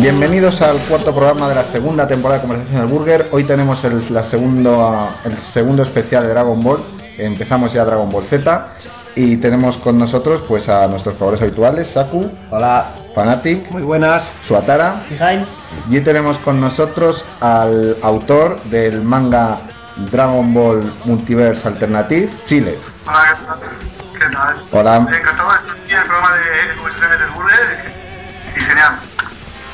Bienvenidos al cuarto programa de la segunda temporada de Conversación en el Burger. Hoy tenemos el, la segundo, el segundo especial de Dragon Ball. Empezamos ya Dragon Ball Z y tenemos con nosotros pues a nuestros favores habituales, Saku, Hola, Fanatic, muy buenas. Suatara Fijain. y tenemos con nosotros al autor del manga Dragon Ball Multiverse Alternative, Chile. Hola, ¿qué tal? Hola. Encantado de estar aquí en el programa de conversaciones del Burger y genial.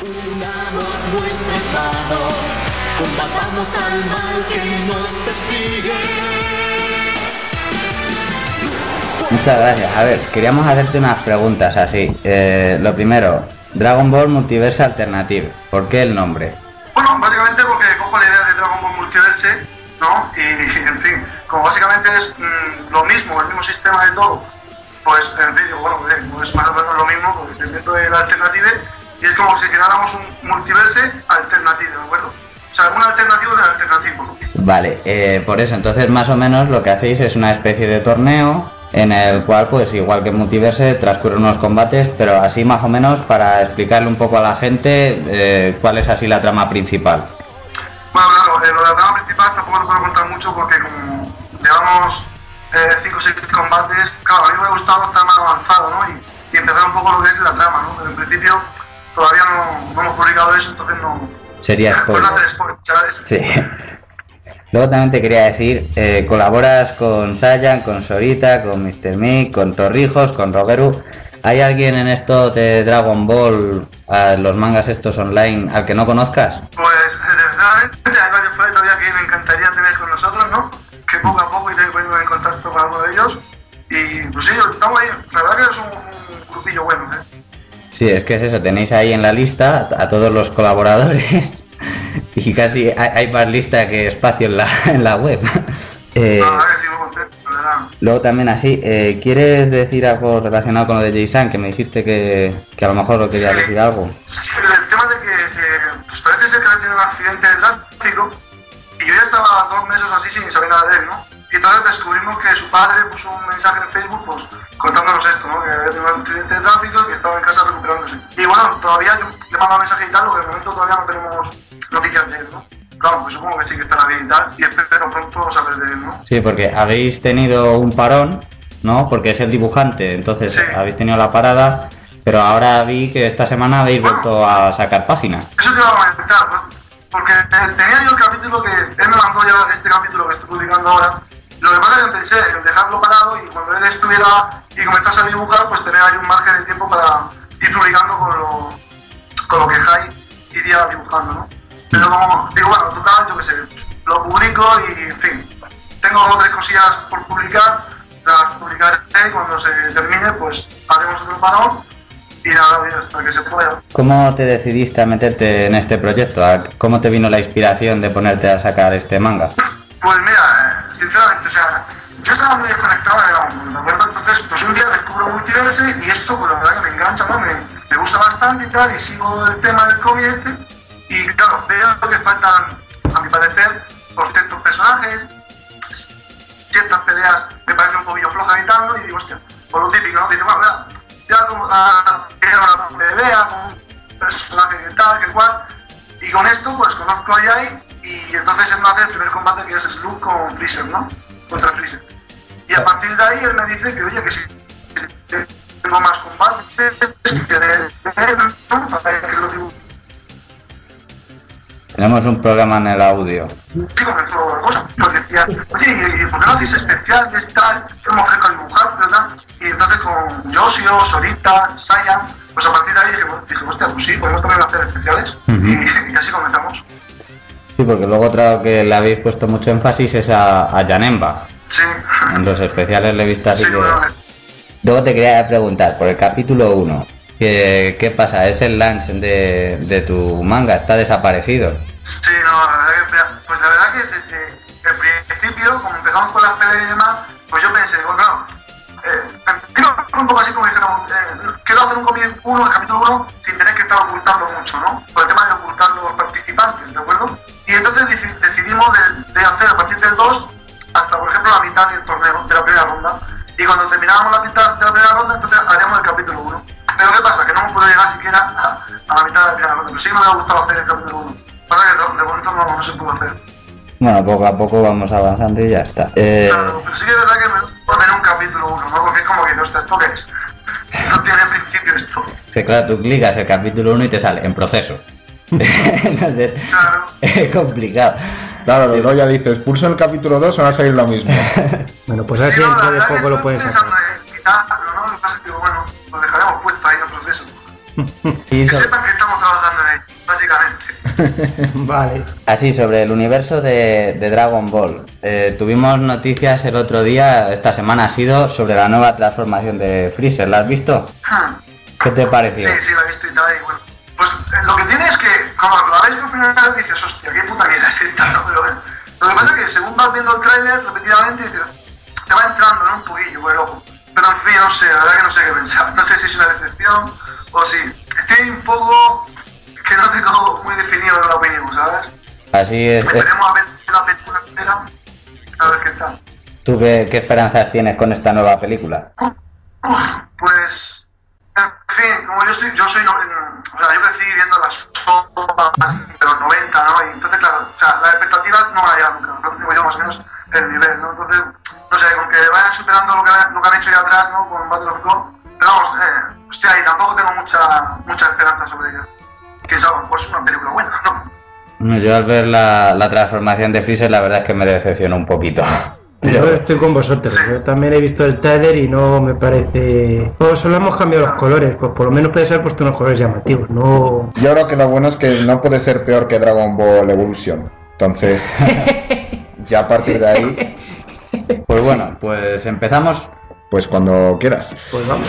Unamos nuestras manos, combatamos al mal que nos persigue. Muchas gracias. A ver, queríamos hacerte unas preguntas así. Eh, lo primero, Dragon Ball Multiverse Alternative. ¿Por qué el nombre? Bueno, básicamente porque cojo la idea de Dragon Ball Multiverse, ¿no? Y, en fin, como básicamente es mm, lo mismo, el mismo sistema de todo, pues, en fin, bueno, pues más o menos lo mismo, porque el invento de la alternativa, y es como si creáramos un multiverse alternativo, ¿de acuerdo? O sea, un alternativo del alternativo. Vale, eh, por eso, entonces más o menos lo que hacéis es una especie de torneo en el cual, pues igual que en Multiverse, transcurren unos combates, pero así más o menos para explicarle un poco a la gente eh, cuál es así la trama principal. Bueno, claro, eh, lo de la trama principal tampoco te puedo contar mucho porque como llevamos 5 o 6 combates, claro, a mí me ha gustado estar más avanzado, ¿no? Y, y empezar un poco lo que es la trama, ¿no? Pero en principio todavía no, no hemos publicado eso, entonces no... Sería Pues no spoiler. hacer spoiler, ¿sabes? Sí. Luego también te quería decir, eh, colaboras con Saiyan, con Sorita, con Mr. Mick, con Torrijos, con Rogeru. ¿Hay alguien en esto de Dragon Ball, a los mangas estos online, al que no conozcas? Pues desgraciadamente hay varios por todavía que me encantaría tener con nosotros, ¿no? Que poco a poco iré poniéndome en contacto con alguno de ellos. Y pues sí, estamos ahí. La verdad que es un, un grupillo bueno, ¿eh? Sí, es que es eso, tenéis ahí en la lista a todos los colaboradores y casi hay, más lista que espacio en la, en la web. Eh, contento, verdad. luego también así, eh, ¿quieres decir algo relacionado con lo de Jason? Que me dijiste que, que a lo mejor lo querías Sí. decir algo. Sí, el tema de que eh, pues parece ser que ha tenido un accidente de tráfico y yo ya estaba dos meses así sin saber nada de él, ¿no? Y entonces descubrimos que su padre puso un mensaje en Facebook pues contándonos esto, ¿no? Que había tenido un accidente de tráfico y que estaba en casa recuperándose. Y bueno, todavía yo le mando mensaje y tal, porque de momento todavía no tenemos noticias de él, ¿no? Claro, pues supongo que sí que estará bien y tal, y espero pronto saber de él, ¿no? Sí, porque habéis tenido un parón, ¿no? Porque es el dibujante, entonces Sí. habéis tenido la parada, pero ahora vi que esta semana habéis vuelto a sacar página. Eso te iba a comentar, ¿no? porque eh, tenía yo el capítulo que él me mandó ya este capítulo que estoy publicando ahora. Lo que pasa es que pensé en dejarlo parado y cuando él estuviera y comenzase a dibujar, pues tener ahí un margen de tiempo para ir publicando con lo, con lo que Jai iría dibujando, ¿no? Pero como digo, bueno, total, yo qué sé, lo publico y en fin, tengo tres cosillas por publicar, las publicaré y cuando se termine, pues haremos otro parón y nada, hasta que se pueda. ¿Cómo te decidiste a meterte en este proyecto? ¿A- ¿Cómo te vino la inspiración de ponerte a sacar este manga? Pues mira, sinceramente, o sea, yo estaba muy desconectado de Ball, ¿de? Entonces, pues un día descubro Multiverse y esto, pues la verdad que me engancha, ¿no? Me, me gusta bastante y tal, y sigo el tema del cómic este, y claro, veo que faltan, a mi parecer, por ciertos personajes, ciertas peleas me parecen un poquillo flojas y tal, ¿no? Y digo, hostia, por lo típico, ¿no? Dice, bueno, mira, ya como la una pelea con un personaje que tal, que cual, y con esto, pues conozco a Yai y entonces él me hace el primer combate que es Slug con Freezer, ¿no? Contra Freezer. Y a partir de ahí él me dice que, oye, que si tengo más combates, que ¿no? Para que lo dibujo. Tenemos un programa en el audio. Sí comenzó la cosa. Pues decía, oye, ¿y por qué no hacéis especiales, tal? Yo me ofrezco a dibujar, ¿verdad? Y entonces con Josio, Sorita, Saiyan, pues a partir de ahí dije, bueno, dije hostia, pues sí, podemos también hacer especiales. Ujú. y, y así comenzamos. Sí, porque luego otra que le habéis puesto mucho énfasis es a, a Janemba. Sí. En los especiales le he visto así Sí, que... bueno, Luego te quería preguntar, por el capítulo 1, ¿qué, qué pasa? ¿Es el lunch de, de tu manga? ¿Está desaparecido? Sí, no, la verdad que, pues la verdad que desde el principio, como empezamos con las peleas y demás, pues yo pensé, digo, claro, un poco así como dijeron, eh, quiero hacer un cómic uno, el capítulo 1, sin tener que estar ocultando mucho, ¿no? Por el tema de ocultar los participantes, ¿de acuerdo? Y entonces deci- decidimos de, de hacer a partir del 2 hasta, por ejemplo, la mitad del torneo, de la primera ronda. Y cuando terminábamos la mitad de la primera ronda, entonces haríamos el capítulo 1. Pero ¿qué pasa? Que no hemos podido llegar siquiera a, a la mitad de la primera ronda. Pero sí me hubiera gustado hacer el capítulo 1. Pasa que de, de momento no, no se pudo hacer. Bueno, poco a poco vamos avanzando y ya está. Eh, Claro, claro, tú clicas el capítulo 1 y te sale en proceso. Entonces, Claro. es complicado. Claro, luego ya dices, pulso el capítulo 2, va a salir lo mismo. Bueno, pues así Sí, no, la dentro de poco lo estoy puedes hacer. pensando en quitarlo, ¿no? Lo que pasa es que, bueno, lo dejaremos puesto ahí en proceso. Que sepan que estamos trabajando en ello, básicamente. Vale. Así, sobre el universo de, de Dragon Ball. Eh, tuvimos noticias el otro día, esta semana ha sido, sobre la nueva transformación de Freezer. ¿La has visto? ¿Qué te pareció? Sí, sí, lo he visto y tal. Y bueno, pues eh, lo que tiene es que, cuando lo ves por primera vez, dices, hostia, qué puta mierda es esta, ¿no? Pero bueno, lo que pasa es que según vas viendo el tráiler repetidamente, te, te va entrando ¿no? un poquillo por el ojo. Pero en fin, no sé, la verdad que no sé qué pensar. No sé si es una decepción o si. Estoy un poco. que no tengo muy definido la opinión, ¿sabes? Así es. eh, Esperemos a ver la película entera, a ver qué tal. ¿Tú qué, qué esperanzas tienes con esta nueva película? Uf, Pues, en fin, como yo estoy, yo soy, o sea, yo crecí viendo las sopas de los 90, ¿no? Y entonces, claro, o sea, las expectativas no van a llegar nunca, entonces tengo yo más o menos el nivel, ¿no? Entonces, no sé, con que vayan superando lo que, lo que han hecho ya atrás, ¿no? Con Battle of God, pero vamos, eh, estoy ahí, tampoco tengo mucha, mucha esperanza sobre ella. Que a lo mejor es una película buena, ¿no? Yo al ver la, la transformación de Freezer, la verdad es que me decepcionó un poquito. Yo estoy con vosotros. Yo también he visto el trailer y no me parece. Pues solo hemos cambiado los colores. Pues por lo menos puede ser puesto unos colores llamativos. No. Yo creo que lo bueno es que no puede ser peor que Dragon Ball Evolution. Entonces, ya a partir de ahí, Pues bueno, pues empezamos. pues cuando quieras. Pues vamos.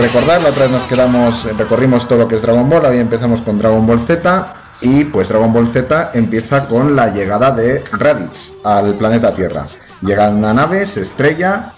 Recordad, la otra vez nos quedamos, recorrimos todo lo que es Dragon Ball, ahí empezamos con Dragon Ball Z y pues Dragon Ball Z empieza con la llegada de Raditz al planeta Tierra. Llega una nave, se estrella,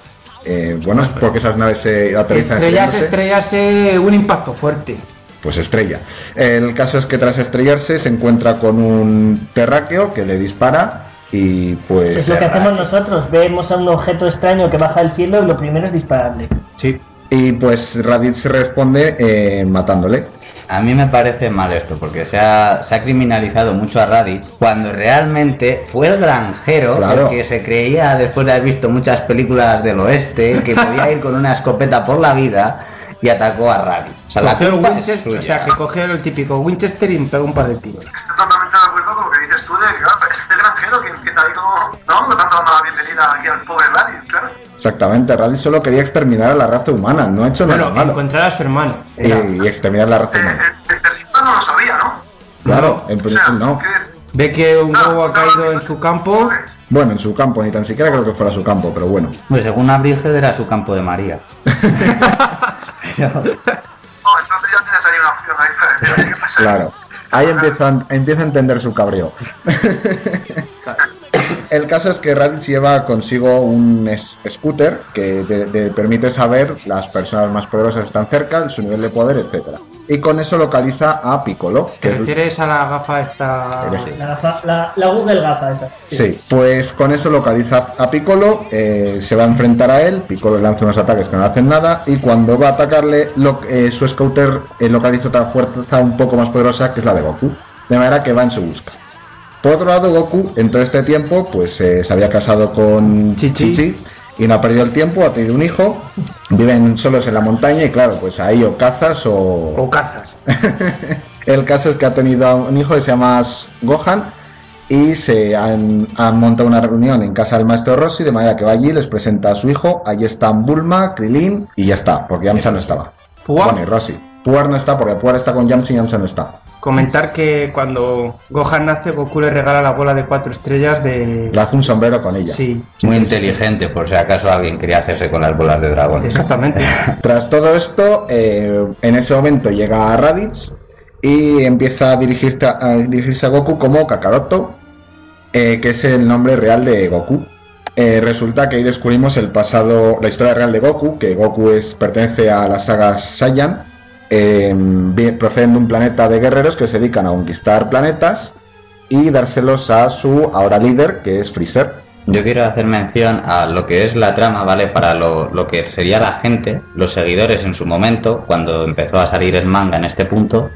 eh, bueno, es porque esas naves se aterrizan Estrellarse, estrellándose. estrellarse, un impacto fuerte. pues estrella. El caso es que tras estrellarse se encuentra con un terráqueo que le dispara y pues... Es lo que hacemos nosotros, vemos a un objeto extraño que baja del cielo y lo primero es dispararle. Sí. Y pues Raditz responde eh, matándole. A mí me parece mal esto, porque se ha, se ha criminalizado mucho a Raditz, cuando realmente fue el granjero Claro. el que se creía, después de haber visto muchas películas del oeste, que podía ir con una escopeta por la vida y atacó a Raditz. O sea, la culpa es Winchester, o suya. sea, que cogió el típico Winchester y pegó un par de tiros. Estoy totalmente de acuerdo con lo que dices tú de que, claro, este granjero que empieza ahí como, ¿no? Dando la bienvenida aquí al pobre Raditz, claro. Exactamente, Raditz solo quería exterminar a la raza humana, no ha hecho nada Bueno, malo. encontrar a su hermano. Y, exterminar a la raza Eh, humana. el, el principal no lo sabía, ¿no? Claro, en O sea, principio no. que- Ve que un huevo ha caído en su campo. Bueno, en su campo, ni tan siquiera creo que fuera su campo, pero bueno. Pues según Abriged era su campo de María. Pero- No, entonces ya tienes ahí una opción ahí para decir qué pasa. Claro. Ahí empieza, empieza a entender su cabreo. El caso es que Raditz lleva consigo un scooter que te, te permite saber las personas más poderosas están cerca, su nivel de poder, etcétera. Y con eso localiza a Piccolo. ¿Te Que, refieres a la gafa esta? La, gafa- la, la Google gafa esa. sí, pues con eso localiza a Piccolo, eh, se va a enfrentar a él, Piccolo le lanza unos ataques que no le hacen nada, y cuando va a atacarle, lo- eh, su scooter eh, localiza otra fuerza un poco más poderosa que es la de Goku. De manera que va en su busca. Por otro lado, Goku en todo este tiempo pues eh, se había casado con Chichi. Chichi y no ha perdido el tiempo, ha tenido un hijo, viven solos en la montaña y claro, pues ahí o cazas o... O cazas. El caso es que ha tenido un hijo que se llama Gohan y se han, han montado una reunión en casa del maestro Rossi, de manera que va allí, les presenta a su hijo, allí están Bulma, Krilin y ya está, porque Yamcha no estaba. Guau. Bueno, y Rossi. Puar no está porque Puar está con Yamcha y Yamcha no está. Comentar que cuando Gohan nace, Goku le regala la bola de cuatro estrellas de. Le hace un sombrero con ella. Sí, Muy inteligente, por si acaso alguien quería hacerse con las bolas de dragón. exactamente. Tras todo esto, eh, en ese momento llega Raditz y empieza a, dirigirte a, a dirigirse a Goku como Kakaroto, eh, que es el nombre real de Goku. Eh, resulta que ahí descubrimos el pasado, la historia real de Goku, que Goku es, pertenece a la saga Saiyan, eh, proceden de un planeta de guerreros que se dedican a conquistar planetas y dárselos a su ahora líder, que es Freezer. Yo quiero hacer mención a lo que es la trama, ¿vale? Para lo, lo que sería la gente, los seguidores en su momento, cuando empezó a salir el manga en este punto,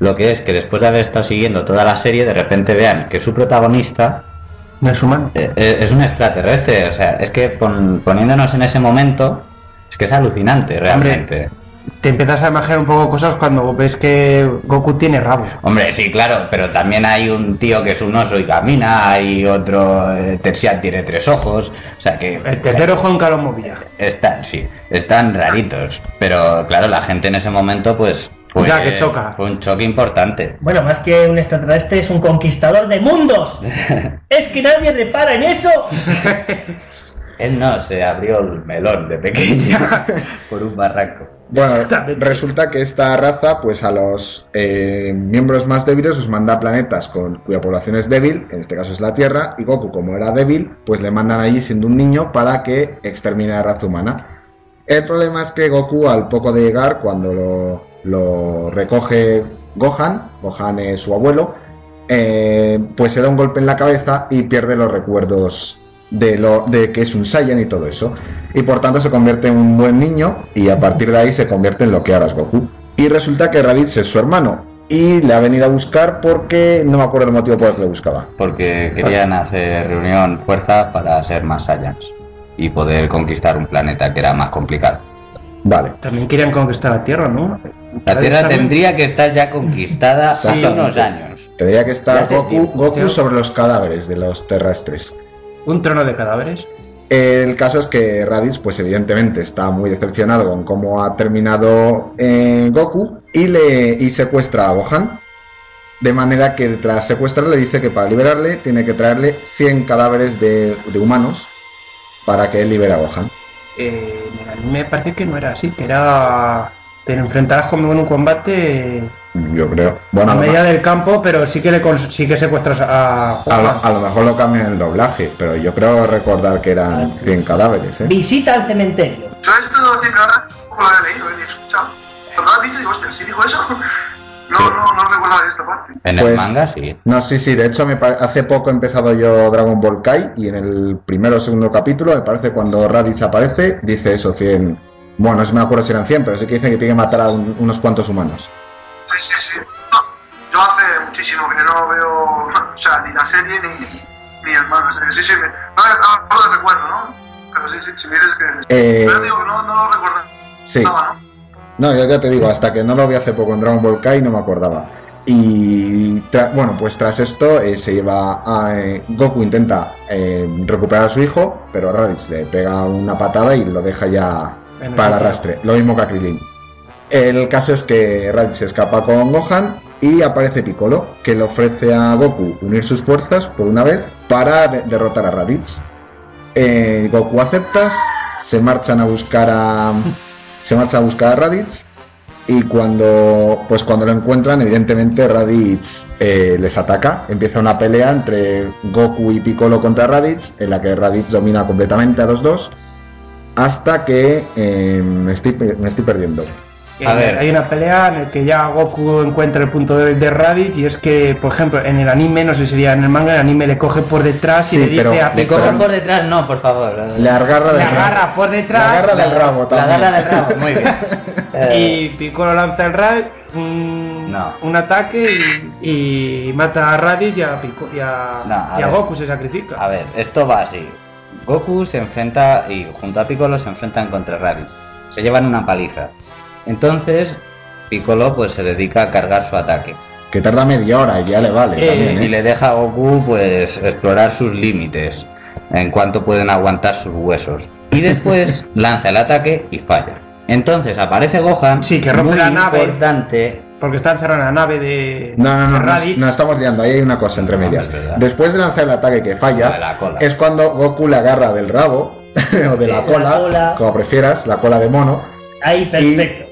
lo que es que después de haber estado siguiendo toda la serie, de repente vean que su protagonista No es humano. eh, eh, es un extraterrestre. O sea, es que pon- poniéndonos en ese momento, es que es alucinante realmente. Te empiezas a imaginar un poco cosas cuando ves que Goku tiene rabo. Hombre, sí, claro, pero también hay un tío que es un oso y camina, hay otro, eh, Tercian tiene tres ojos, o sea que... El tercer ojo nunca lo movía. Están, sí, están raritos. Pero claro, la gente en ese momento, pues. Fue, Ya, que choca. Fue un choque importante. Bueno, más que un extraterrestre, es un conquistador de mundos. es que nadie repara en eso. Él no, se abrió el melón de pequeño por un barranco. Bueno, resulta que esta raza, pues a los eh, miembros más débiles os manda a planetas con, cuya población es débil, que en este caso es la Tierra, y Goku, como era débil, pues le mandan allí siendo un niño para que extermine a la raza humana. El problema es que Goku, al poco de llegar, cuando lo, lo recoge Gohan, Gohan es su abuelo, eh, pues se da un golpe en la cabeza y pierde los recuerdos de, lo, de que es un Saiyan y todo eso. Y por tanto se convierte en un buen niño y a partir de ahí se convierte en lo que ahora es Goku. Y resulta que Raditz es su hermano y le ha venido a buscar porque no me acuerdo el motivo por el que le buscaba. Porque querían hacer reunión fuerza para ser más Saiyans y poder conquistar un planeta que era más complicado. Vale. También querían conquistar la Tierra, ¿no? La Tierra También- tendría que estar ya conquistada hace unos años. Tendría que estar Goku, Goku sobre los cadáveres de los terrestres. Un trono de cadáveres. El caso es que Raditz, pues evidentemente está muy decepcionado con cómo ha terminado eh, Goku y le y secuestra a Gohan. De manera que tras secuestrarle dice que para liberarle tiene que traerle 100 cadáveres de, de humanos para que él libere a Gohan. Eh, en el anime parece que no era así, que era. Te enfrentarás conmigo en un combate Yo creo. Bueno, a a lo, medida del campo, pero sí que le sí que secuestras a. a lo- a lo mejor lo cambian en el doblaje, pero yo creo recordar que eran 100 cadáveres. ¿eh? Visita al cementerio. Yo esto decir que ahora tampoco lo había leído, ni escuchado. Cuando lo has dicho, digo, hostia, ¿sí dijo eso? No, no, no recuerdo de esta parte. En Pues- el manga sí. No, sí, sí, de hecho me pare- hace poco he empezado yo Dragon Ball Kai y en el primero o segundo capítulo, me parece cuando Raditz aparece, dice eso, 100... Bueno, no sé, me acuerdo si eran 100, pero sí que dice que tiene que matar a un- unos cuantos humanos. Sí, sí, sí. No, yo hace muchísimo que no veo, o sea, ni la serie ni, ni el manga. Sí, sí, sí. Me, no, no lo recuerdo, ¿no? Pero sí, sí, si me dices que... Eh, Pero digo que no, no lo recuerdo. sí, Nada, ¿no? no, yo ya te digo, hasta que no lo vi hace poco en Dragon Ball Kai no me acordaba. Y tra- bueno, pues tras esto eh, se lleva a... eh, Goku intenta eh, recuperar a su hijo, pero Raditz le pega una patada y lo deja ya para arrastre. Lo mismo que a Krillin. El caso es que Raditz se escapa con Gohan y aparece Piccolo, que le ofrece a Goku unir sus fuerzas por una vez para de- derrotar a Raditz. Eh, Goku acepta, se marchan a buscar a se marcha a buscar a Raditz y cuando pues cuando lo encuentran evidentemente Raditz eh, les ataca empieza una pelea entre Goku y Piccolo contra Raditz en la que Raditz domina completamente a los dos hasta que eh, me, estoy, me estoy perdiendo A ver. Hay una pelea en la que ya Goku encuentra el punto de, de Raditz y es que, por ejemplo, en el anime, no sé si sería en el manga, el anime le coge por detrás y Sí, le dice pero- a ¿Le cogen por detrás? No, por favor. le agarra Le del agarra por detrás. Le agarra del rabo La también. garra del rabo, muy bien. Eh, Y Piccolo lanza el Rad, un, No. un ataque y, y mata a Raditz y a, Pico- y a, No, a y a. Goku se sacrifica. A ver, esto va así. Goku se enfrenta y junto a Piccolo se enfrentan contra Raditz. Se llevan una paliza. Entonces, Piccolo pues se dedica a cargar su ataque. que tarda media hora y ya le vale Eh, también, ¿eh? Y le deja a Goku pues explorar sus límites. En cuanto pueden aguantar sus huesos. Y después lanza el ataque y falla. Entonces aparece Gohan. Sí, que rompe muy la nave. importante. Porque está encerrado en la nave de, No, no, no, de estamos liando, ahí hay una cosa entre medias. Después de lanzar el ataque que falla, la cola. es cuando Goku le agarra del rabo, o de la la cola, cola. como prefieras, la cola de mono, Ahí, perfecto.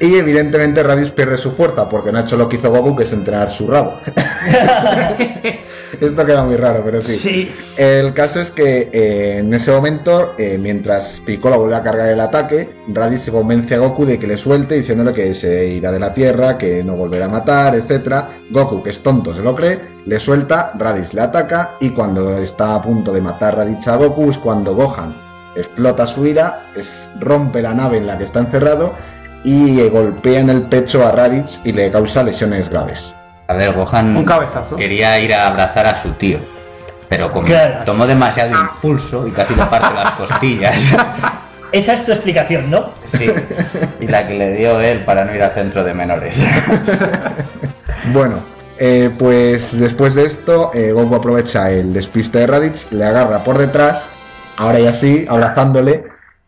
y evidentemente Raditz pierde su fuerza, porque no ha hecho lo que hizo Goku, que es entrenar su rabo. Esto queda muy raro, pero sí. Sí. El caso es que eh, en ese momento, eh, mientras Piccolo vuelve a cargar el ataque, Raditz se convence a Goku de que le suelte, diciéndole que se irá de la Tierra, que no volverá a matar, etc. Goku, que es tonto, se lo cree, le suelta, Raditz le ataca, y cuando está a punto de matar Raditz a Goku es cuando Gohan explota su ira, es- rompe la nave en la que está encerrado y golpea en el pecho a Raditz y le causa lesiones graves. A ver, Gohan Un cabezazo. quería ir a abrazar a su tío. Pero como tomó demasiado impulso y casi le parte las costillas. Esa es tu explicación, ¿no? Sí. Y la que le dio él para no ir al centro de menores. Bueno, eh, pues después de esto, eh, Goku aprovecha el despiste de Raditz, le agarra por detrás, ahora ya sí, abrazándole,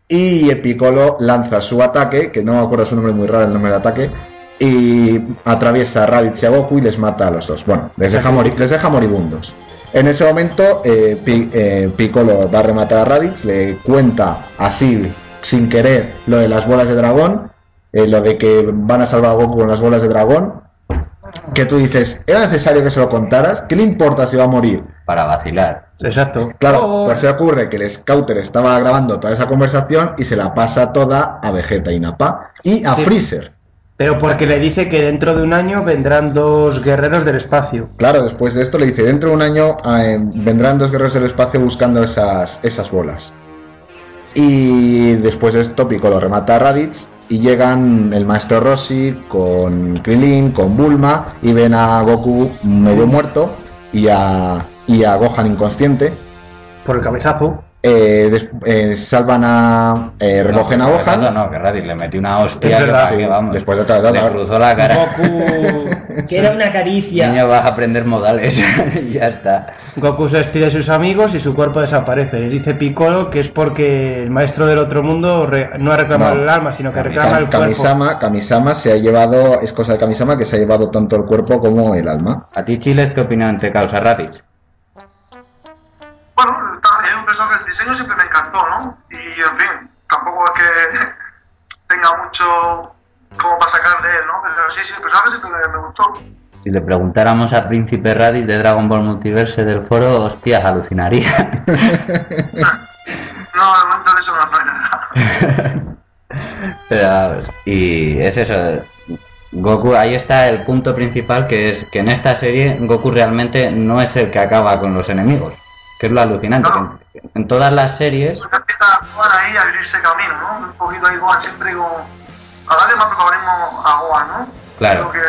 y Piccolo lanza su ataque, que no me acuerdo su nombre muy raro, el nombre del ataque, y atraviesa a Raditz y a Goku y les mata a los dos. Bueno, les deja, les deja moribundos. En ese momento, eh, eh, Piccolo va a rematar a Raditz, le cuenta así, sin querer, lo de las bolas de dragón, eh, lo de que van a salvar a Goku con las bolas de dragón, que tú dices, ¿era necesario que se lo contaras? ¿Qué le importa si va a morir? Para vacilar. Exacto. Claro, Oh. pues se ocurre que el Scouter estaba grabando toda esa conversación y se la pasa toda a Vegeta y Nappa y a Sí. Freezer. Pero porque le dice que dentro de un año vendrán dos guerreros del espacio. Claro, después de esto le dice, dentro de un año eh, vendrán dos guerreros del espacio buscando esas, esas bolas. Y después de esto Piccolo remata a Raditz y llegan el maestro Rossi con Krillin, con Bulma y ven a Goku medio muerto y a, y a Gohan inconsciente. Por el cabezazo. Eh, des- eh, salvan a... eh, recogen no, a Gohan. No, no, que Raditz le metió una hostia que, sí, vamos. después de cabezazo, Le claro. cruzó la cara. Goku, Que era una caricia. niño va a aprender modales y ya está. Goku se despide de sus amigos y su cuerpo desaparece. Le dice Piccolo que es porque el maestro del otro mundo re- no ha reclamado No. el alma, sino que Kami- reclama el cuerpo. Kamisama, Kamisama se ha llevado, es cosa de Kamisama que se ha llevado tanto el cuerpo como el alma. ¿A ti, Chiles, qué opinión te causa Raditz? Bueno, es un personaje, el diseño siempre me encantó, ¿no? Y en fin, tampoco es que tenga mucho como para sacar de él, ¿no? Pero sí, sí, el personaje siempre me, me gustó. Si le preguntáramos a Príncipe Raditz de Dragon Ball Multiverse del foro, hostias, alucinaría. No, de momento de eso no hay nada. Pero, y es eso. Goku, ahí está el punto principal que es que en esta serie Goku realmente no es el que acaba con los enemigos, que es lo alucinante. Que En, en todas las series, Porque empieza a jugar ahí a abrirse camino, ¿no? Un poquito ahí Gohan siempre con... A darle más protagonismo a Gohan, ¿no? Claro. Que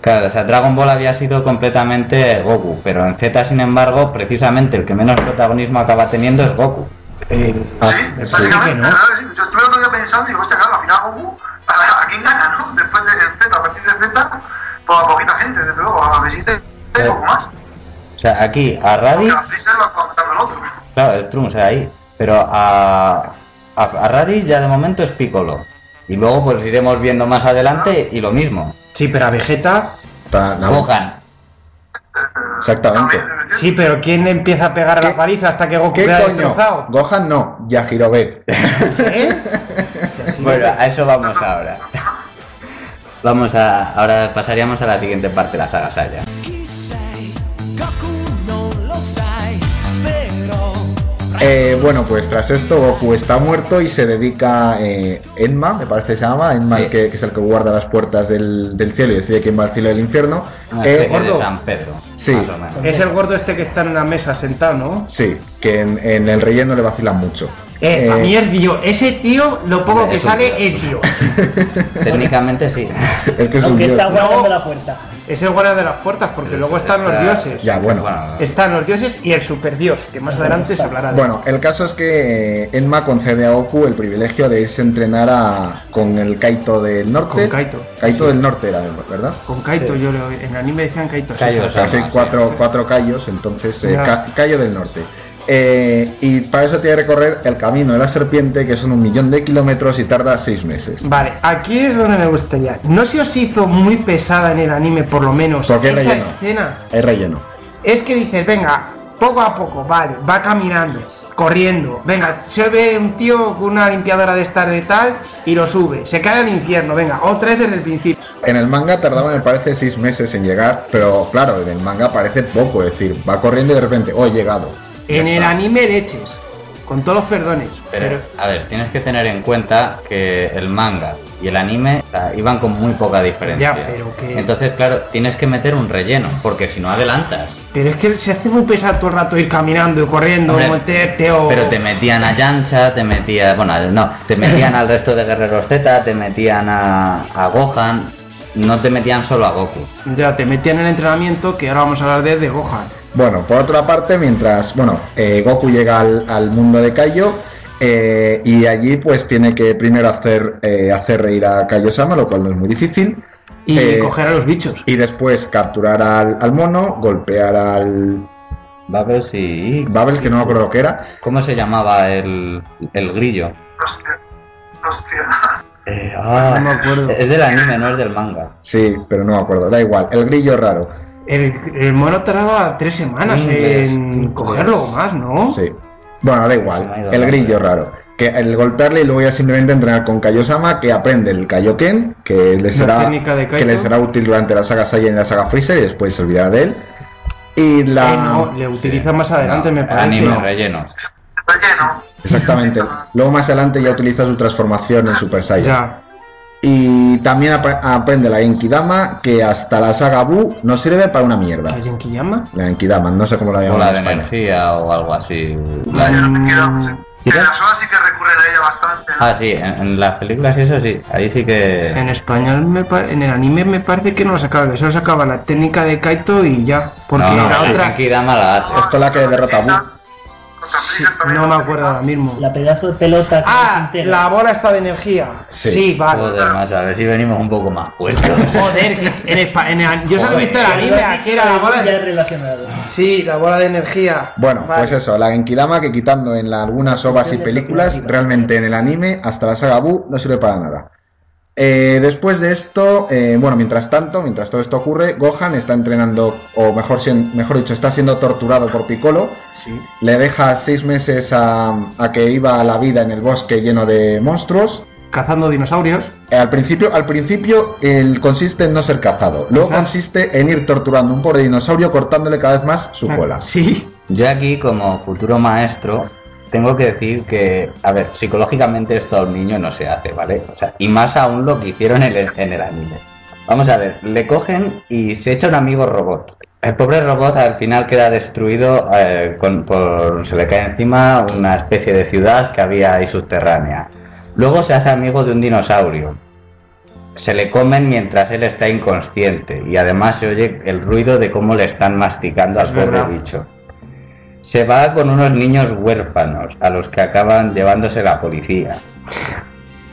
claro, o sea, Dragon Ball había sido completamente Goku, pero en Z, sin embargo, precisamente el que menos protagonismo acaba teniendo es Goku. Eh, Sí, sí, básicamente, que no. Yo estuve otro día pensando y digo, hostia, claro, al final Goku, ¿a, a quién gana, no? Después de Z, a partir de Z, pues a poquita gente, desde luego, a Vegeta y poco más. O sea, aquí a Raditz el. Claro, es Trunks ahí. Pero a, a, a Raditz ya de momento es Piccolo. Y luego pues iremos viendo más adelante y lo mismo. Sí, pero a Vegeta. Ta- Gohan. Exactamente. Sí, pero ¿quién le empieza a pegar la ¿Qué- paliza hasta que Goku ¿Qué queda coño? destrozado? Gohan no, Yajirobe. ¿Eh? Bueno, a eso vamos ahora. Vamos a. Ahora pasaríamos a la siguiente parte de la saga Saiyan. Eh, bueno, pues tras esto Goku está muerto y se dedica eh, Enma, me parece que se llama, Enma, Sí. que, que es el que guarda las puertas del, del cielo y decide quién va al cielo y al infierno. Una Eh, especie de gordo. San Pedro. Sí. Es el gordo este que está en una mesa sentado, ¿no? sí, que en, en el relleno le vacilan mucho. Eh, a mí es Dios. Ese tío, lo poco que sale es Dios. Técnicamente sí. Es que es un Aunque dios. está guardando No. la puerta. Es el guardia de las puertas, porque luego están los dioses. Ya, bueno. Están los dioses y el superdios, que más adelante se hablará de Bueno, el caso es que eh, Enma concede a Goku el privilegio de irse a entrenar a, con el Kaito del norte. Con Kaito. Kaito del norte era, ¿verdad? Con Kaito, yo lo- en el anime decían Kaito. sí. Kaio, O sea, sí, Sama, sí. cuatro, cuatro Kaios, entonces eh, Ya. Ka- Kaio del norte. Eh, y para eso tiene que recorrer el camino de la serpiente, que son un millón de kilómetros y tarda seis meses. Vale, aquí es donde me gustaría. ¿No se os hizo muy pesada en el anime, por lo menos, Porque esa relleno. escena? Hay relleno. Es que dices, venga, poco a poco, vale, va caminando, corriendo. Venga, se ve un tío con una limpiadora de estar de tal y lo sube. Se cae al infierno, venga, otra vez desde el principio. En el manga tardaba, me parece, seis meses en llegar, pero claro, en el manga parece poco, es decir, va corriendo y de repente, oh, he llegado. En el anime leches, con todos los perdones. Pero, Pero, a ver, tienes que tener en cuenta que el manga y el anime o sea, iban con muy poca diferencia. Ya, pero que- Entonces, claro, tienes que meter un relleno, porque si no adelantas. pero es que se hace muy pesado todo el rato ir caminando y corriendo, Hombre, meterte o... Pero te metían a Yancha, te metían, bueno, no, te metían al resto de guerreros Z, te metían a, a Gohan, no te metían solo a Goku. Ya, te metían en el entrenamiento, que ahora vamos a hablar de, de Gohan. Bueno, por otra parte, mientras, bueno, eh, Goku llega al, al mundo de Kaio eh, y allí pues tiene que primero hacer, eh, hacer reír a Kaio-sama, lo cual no es muy difícil, Y Eh, coger a los bichos. y después capturar al, al mono, golpear al Babel sí. Babel, que no me acuerdo qué era, ¿Cómo se llamaba el, el grillo? Hostia. Hostia. Eh, ah, No me acuerdo. Es del anime, no es del manga. sí, pero no me acuerdo, da igual, el grillo raro, El, el mono tardaba tres semanas en cogerlo o más, ¿no? sí. Bueno, da igual, el grillo raro. Que el golpearle y luego ya simplemente entrenar con Kaio-sama, que aprende el Kaioken, que le será, que le será útil durante la saga Saiyan y la saga Freezer y después se olvidará de él. Y la... Eh, no, le utiliza más adelante, No, me parece. Anime No. relleno. Relleno. Exactamente. Luego más adelante ya utiliza su transformación en Super Saiyan. Ya. Y también ap- aprende la Genkidama, que hasta la saga Buu no sirve para una mierda. ¿La Genkidama? La Genkidama, no sé cómo la llaman Bola en de España. energía o algo así. La yo no me quiero. Sí, en las horas sí que recurren a ella bastante. Ah, sí, en, en las películas y eso sí, ahí sí que... En español, me en el anime me parece que no lo sacaba, solo sacaba la técnica de Kaito y ya. Porque no, no, la sí, otra Genki Dama la hace. Es con la que derrota a Buu. No me acuerdo ahora mismo. La pedazo de pelota que Ah, la bola está de energía. Sí. Sí, vale. Joder, macho, a ver si venimos un poco más puestos. Joder, que en en el- yo solo he visto el anime, aquí era la bola de... relacionado. Sí, la bola de energía. Bueno, Vale. pues eso, la Genkidama que quitando en la- algunas ovas y películas, realmente en el anime, hasta la saga Buu, no sirve para nada. Eh, después de esto, eh, bueno, mientras tanto, mientras todo esto ocurre, Gohan está entrenando, o mejor, dicho, está siendo torturado por Piccolo. Sí. Le deja seis meses a, a que iba a la vida en el bosque lleno de monstruos. Cazando dinosaurios. Eh, al principio, al principio el consiste en no ser cazado. Luego Exacto. consiste en ir torturando a un pobre dinosaurio cortándole cada vez más su cola. Sí. Yo aquí, como futuro maestro, tengo que decir que, a ver, psicológicamente esto a un niño no se hace, ¿vale? O sea, y más aún lo que hicieron en el, en el anime. Vamos a ver, le cogen y se echa un amigo robot. El pobre robot al final queda destruido, eh, con- por, se le cae encima una especie de ciudad que había ahí subterránea. Luego se hace amigo de un dinosaurio. Se le comen mientras él está inconsciente y además se oye el ruido de cómo le están masticando al pobre bicho. Se va con unos niños huérfanos a los que acaban llevándose la policía.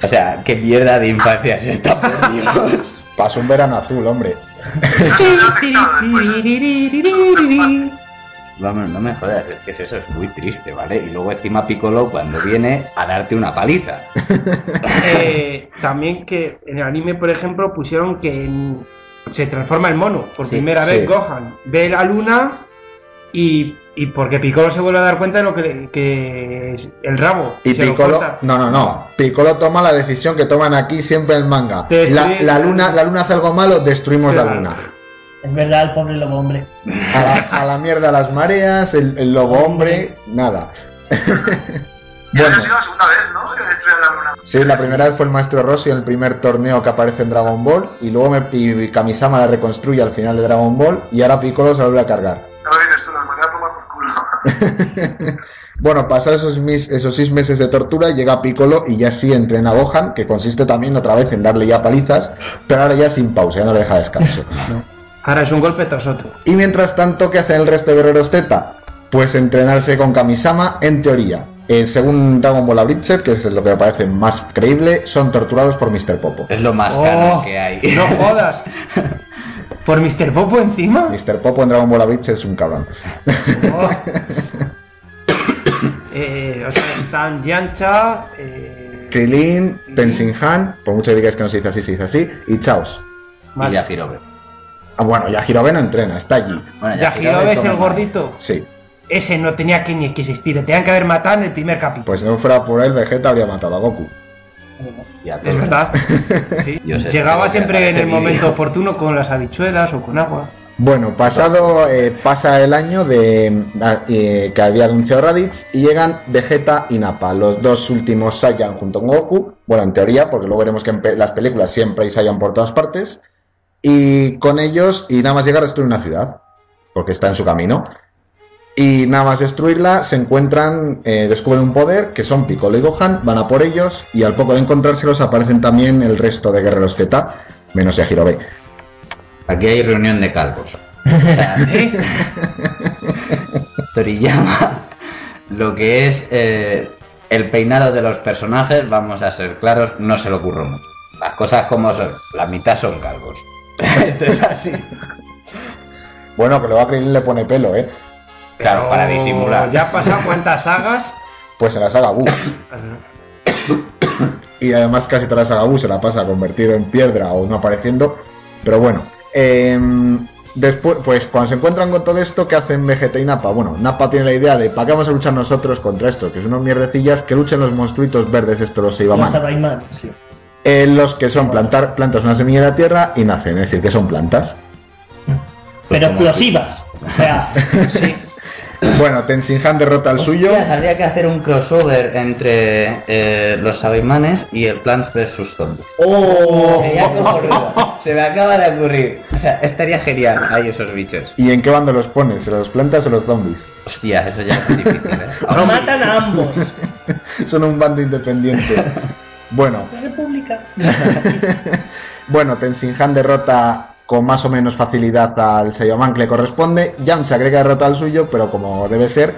O sea, qué mierda de infancia es esta, por Dios. Pasó un verano azul, hombre. Vamos, no me jodas, es que eso es muy triste, ¿vale? Y luego encima Piccolo cuando viene a darte una paliza. Eh, también que en el anime, por ejemplo, pusieron que en- se transforma el mono. Por Sí, primera sí. vez Gohan ve la luna y, y porque Piccolo se vuelve a dar cuenta de lo que, es el rabo. Y se Piccolo, no, no, no. Piccolo toma la decisión que toman aquí siempre en el manga. Destruir- La, la luna, la luna hace algo malo, destruimos la luna. Es verdad, el pobre lobo hombre. A la, a la mierda las mareas, el, el lobo hombre, nada. Y bueno, ha sido la segunda vez, ¿no? Que destruyen la luna. sí, la primera vez fue el maestro Rossi en el primer torneo que aparece en Dragon Ball. Y luego me, y Kamisama la reconstruye al final de Dragon Ball. Y ahora Piccolo se vuelve a cargar. Ya lo dices Bueno, pasados esos, mis- esos seis meses de tortura, llega Piccolo y ya sí entrena a Gohan, que consiste también otra vez en darle ya palizas, pero ahora ya sin pausa, ya no le deja descanso. Ahora es un golpe tras otro. Y mientras tanto, ¿qué hacen el resto de guerreros Z? Pues entrenarse con Kamisama, en teoría. Eh, según Dragon Ball Abridged, que es lo que me parece más creíble, son torturados por Mr. Popo. Es lo más Oh, canon que hay. No jodas. ¿Por Mr. Popo encima? Mr. Popo en Dragon Ball Abridged es un cabrón. Oh. Eh, o sea, están Yancha, eh, Krilin, Tenshinhan, por mucho que digáis que no se dice así, se dice así, y Chaos. Y ya Hirobe. Ah, bueno, Yajirobe no entrena, está allí. Bueno, Yajirobe es el gordito. Sí, Ese no tenía que ni que existir, le tenían que haber matado en el primer capítulo. pues si no fuera por él, Vegeta habría matado a Goku. Es verdad. Sí. Llegaba siempre en el momento oportuno con las habichuelas o con agua. Bueno, pasado eh, pasa el año de ah, eh, que había anunciado Raditz y llegan Vegeta y Nappa, los dos últimos Saiyan junto con Goku. Bueno, en teoría, porque luego veremos que en pe- las películas siempre hay Saiyan por todas partes. Y con ellos, y nada más llegar a destruir una ciudad, porque está en su camino. Y nada más destruirla, se encuentran, eh, descubren un poder, que son Piccolo y Gohan, van a por ellos, y al poco de encontrárselos aparecen también el resto de guerreros Z, menos Yajirobe. Aquí hay reunión de calvos. O sea, Toriyama, lo que es eh, el peinado de los personajes, vamos a ser claros, no se le ocurre mucho. Las cosas como son, la mitad son calvos. Esto es así. Bueno, que luego a Krillin le pone pelo, ¿eh? Claro, para disimular. Ya han pasado cuántas sagas. Pues en la saga Buu. y además casi toda la saga Buu se la pasa convertido en piedra o no apareciendo. Pero bueno. em, después, pues cuando se encuentran con todo esto, ¿qué hacen Vegeta y Nappa? Bueno, Nappa tiene la idea de ¿para qué vamos a luchar nosotros contra esto? Que son unos mierdecillas, que luchen los monstruitos verdes, estos los Los Seibaman. Sabaiman, sí. Eh, los que son plantar plantas una semilla de la tierra y nacen, es decir, que son plantas. Pero como explosivas. O sea, sí. Bueno, Tenshinhan derrota al suyo. Habría que hacer un crossover entre eh, los Sabaimanes y el Plants vs Zombies. ¡Oh! Sería. Se me acaba de ocurrir. O sea, estaría genial. Hay esos bichos. ¿Y en qué bando los pones? ¿Se los plantas o los zombies? Hostia, eso ya es difícil, ¿eh? Ahora Lo sí. matan a ambos. Son un bando independiente. Bueno, La República. Bueno, Tenshinhan derrota con más o menos facilidad al Saiyaman que le corresponde. Yamcha cree que derrota al suyo, pero como debe ser,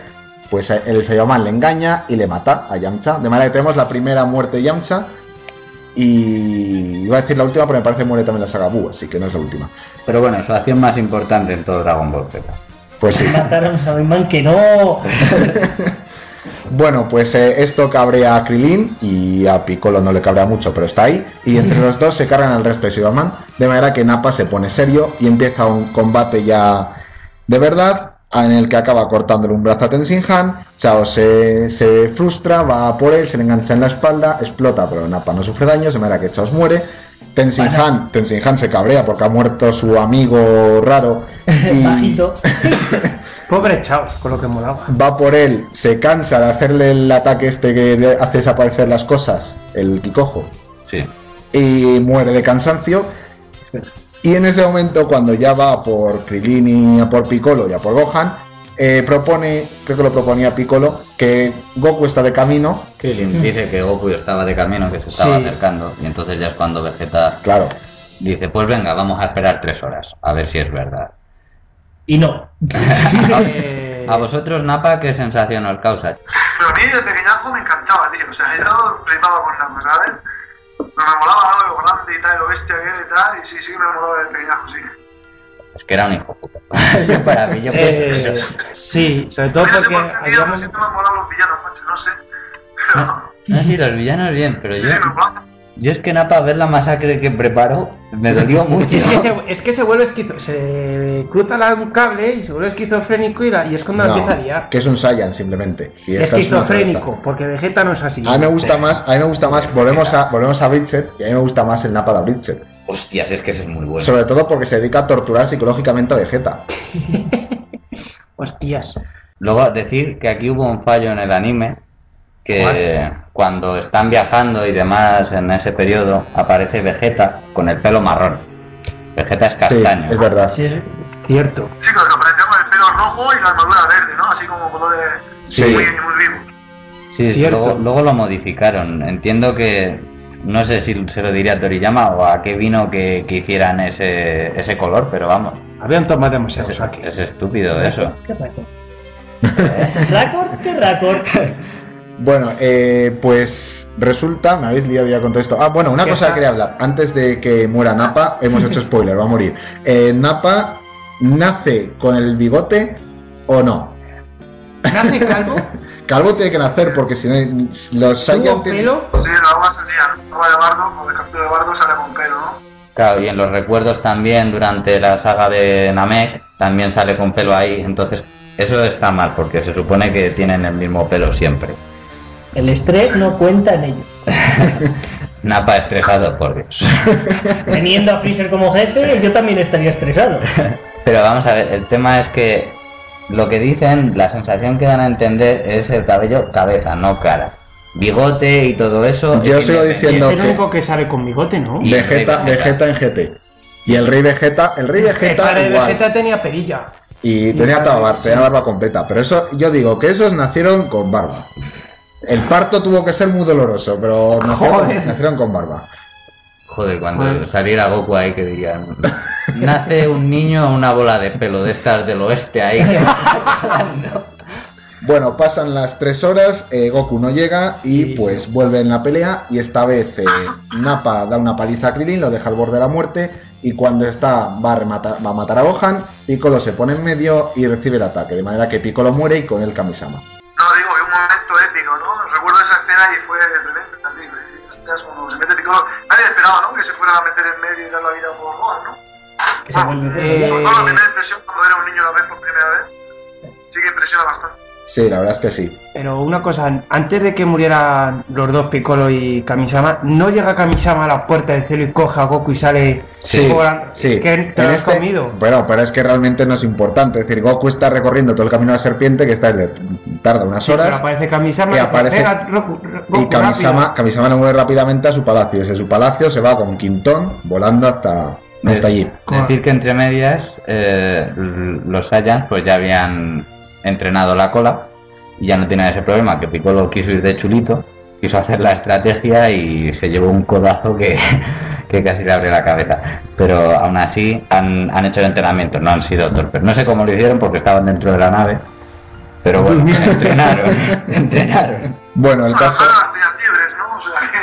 pues el Saiyaman le engaña y le mata a Yamcha. De manera que tenemos la primera muerte de Yamcha. Y iba a decir la última, pero me parece que muere también la saga Buu, así que no es la última. Pero bueno, su acción más importante en todo Dragon Ball Z. Pues sí. Matar a un que no. Bueno, pues eh, esto cabrea a Krilin y a Piccolo no le cabrea mucho, pero está ahí. Y entre los dos se cargan al resto de Saiyaman, de manera que Nappa se pone serio y empieza un combate ya de verdad, en el que acaba cortándole un brazo a Tenshinhan. Chao se, se frustra, va por él, se le engancha en la espalda, explota, pero Nappa no sufre daños, de manera que Chaos muere. Tenshinhan, Tenshinhan se cabrea porque ha muerto su amigo raro y Bajito. Pobre Chaos, con lo que molaba. va por él, se cansa de hacerle el ataque este que hace desaparecer las cosas, el Kikojo, Sí. y muere de cansancio. Y en ese momento, cuando ya va por Krilin y a por Piccolo y a por Gohan, eh, propone, creo que lo proponía Piccolo, que Goku está de camino. Krillin dice que Goku estaba de camino, que se estaba Sí. acercando. Y entonces ya es cuando Vegeta Claro, dice, pues venga, vamos a esperar tres horas, a ver si es verdad. Y no. A vosotros, Napa, ¿qué sensación os causa? Pero a mí de pequeñajo me encantaba, tío. O sea, yo flipaba con Napa, ¿sabes? Me molaba ¿no? lo grande y tal, lo bestia era y tal. Y sí, sí que me molaba de pequeñajo, sí. Es que era un hijo puta. Para mí, yo eh, sí, sobre todo No porque por qué, tío, habíamos... siempre me han molado los villanos, macho, no sé. Pero... No, sí, los villanos bien, pero Sí, yo, sí. Yo es que Napa, ver la masacre que preparó, me dolió mucho. Es que, se, es que se vuelve esquizo, se cruza la- un cable y se vuelve esquizofrénico y, la- y es cuando no, empieza a liar. que es un Saiyan simplemente. Y es Esquizofrénico, porque Vegeta no es así. A mí me gusta más, a mí me gusta más, volvemos a, volvemos a Bridget, y a mí me gusta más el Napa de Bridget. Hostias, es que ese es muy bueno. Sobre todo porque se dedica a torturar psicológicamente a Vegeta. Hostias. Luego decir que aquí hubo un fallo en el anime, que cuando están viajando y demás en ese periodo, aparece Vegeta con el pelo marrón. Vegeta es Sí, castaño. es verdad. Sí, Es cierto. Sí, pero que con el pelo rojo y la armadura verde, ¿no? Así como colores Sí. muy, muy vivos. Sí, Cierto. luego, luego lo modificaron. Entiendo que no sé si se lo diría a Toriyama o a qué vino que, que hicieran ese, ese color, pero vamos, Habían tomado demasiado es, saque. es estúpido eso. ¿Qué? ¿Récord? ¿Qué récord? Bueno, eh, pues resulta, me habéis liado ya con todo esto. Ah, bueno, una ¿Qué cosa que quería hablar. Antes de que muera Napa, hemos hecho spoiler, va a morir. Eh, ¿Napa nace con el bigote o no? ¿Nace calvo? Calvo tiene que nacer porque si no los ¿Tuvo Saiyan tienen- pelo? Sí, la agua agua de bardo, porque el capítulo de bardo sale con pelo, ¿no? Claro, y en los recuerdos también, durante la saga de Namek, también sale con pelo ahí. Entonces, eso está mal, porque se supone que tienen el mismo pelo siempre. El estrés no cuenta en ello. Napa estresado, por Dios. Teniendo a Freezer como jefe, yo también estaría estresado. Pero vamos a ver, el tema es que lo que dicen, la sensación que dan a entender es el cabello cabeza, no cara. Bigote y todo eso. Yo sigo diciendo- es el único que sale con bigote, ¿no? El Vegeta, Vegeta. En GT. Y el rey Vegeta, el rey El Vegeta padre de igual. Vegeta tenía perilla. Y Y tenía el barba, sí. tenía barba completa. Pero eso, yo digo que esos nacieron con barba. El parto tuvo que ser muy doloroso, pero nacieron, Joder. nacieron con barba. Joder, cuando Joder. saliera Goku ahí que dirían, nace un niño una bola de pelo de estas del oeste ahí. Bueno, pasan las tres horas, eh, Goku no llega y pues vuelve en la pelea y esta vez eh, Nappa da una paliza a Krillin, lo deja al borde de la muerte y cuando está va a, rematar- va a matar a Gohan, Piccolo se pone en medio y recibe el ataque, de manera que Piccolo muere y con él Kamisama. No, digo, que un momento épico, ¿no? Recuerdo esa escena y fue tremendo, terrible. Hostias, cuando se mete Piccolo, nadie esperaba, ¿no? Que se fuera a meter en medio y dar la vida por Gohan, ¿no? Eh, Sobre todo la primera impresión cuando era un niño la ves por primera vez, sí que impresiona bastante. Sí, la verdad es que sí. Pero una cosa, antes de que murieran los dos, Piccolo y Kamisama, ¿no llega Kamisama a la puerta del cielo y coja a Goku y sale Sí, sí. Es que te lo has este- comido. Bueno, pero es que realmente no es importante. Es decir, Goku está recorriendo todo el camino de la serpiente, que está tarda unas Pero horas. aparece Kamisama y aparece- "Venga, Goku, Goku, Y Kamisama, rápido". Kamisama lo mueve rápidamente a su palacio. Desde su palacio se va con Quintón volando hasta, hasta allí. Decir que entre medias eh, los Saiyans pues ya habían entrenado la cola y ya no tenían ese problema, que Piccolo quiso ir de chulito, quiso hacer la estrategia y se llevó un codazo que, que casi le abre la cabeza. Pero aún así han, han hecho el entrenamiento, no han sido torpes. No sé cómo lo hicieron porque estaban dentro de la nave, pero bueno, entrenaron, entrenaron. Bueno, el caso.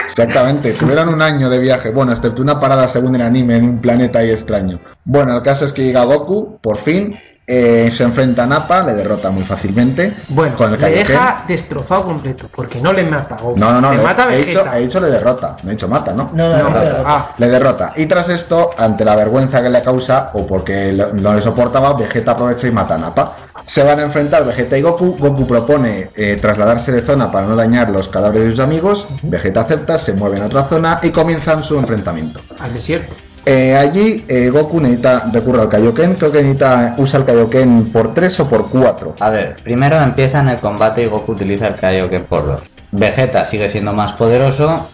Exactamente, tuvieron un año de viaje, bueno, excepto una parada según el anime en un planeta ahí extraño. Bueno, el caso es que llega Goku, por fin, eh, se enfrenta a Nappa, le derrota muy fácilmente. Bueno, con el le Kaioken. deja destrozado completo, porque no le mata a Goku. No, no, no, le le- mata a he, dicho, Vegeta. he dicho le derrota, no he dicho mata, ¿no? No, no, No, no, no. ah, Le derrota. Y tras esto, ante la vergüenza que le causa, o porque no le soportaba, Vegeta aprovecha y mata a Nappa. Se van a enfrentar Vegeta y Goku. Goku propone eh, trasladarse de zona para no dañar los cadáveres de sus amigos. Vegeta acepta, se mueve en otra zona y comienzan su enfrentamiento. al desierto. Eh, allí eh, Goku necesita recurre al Kaioken, creo que necesita usa el Kaioken por 3 o por 4. A ver, primero empiezan el combate y Goku utiliza el Kaioken por dos. Vegeta sigue siendo más poderoso,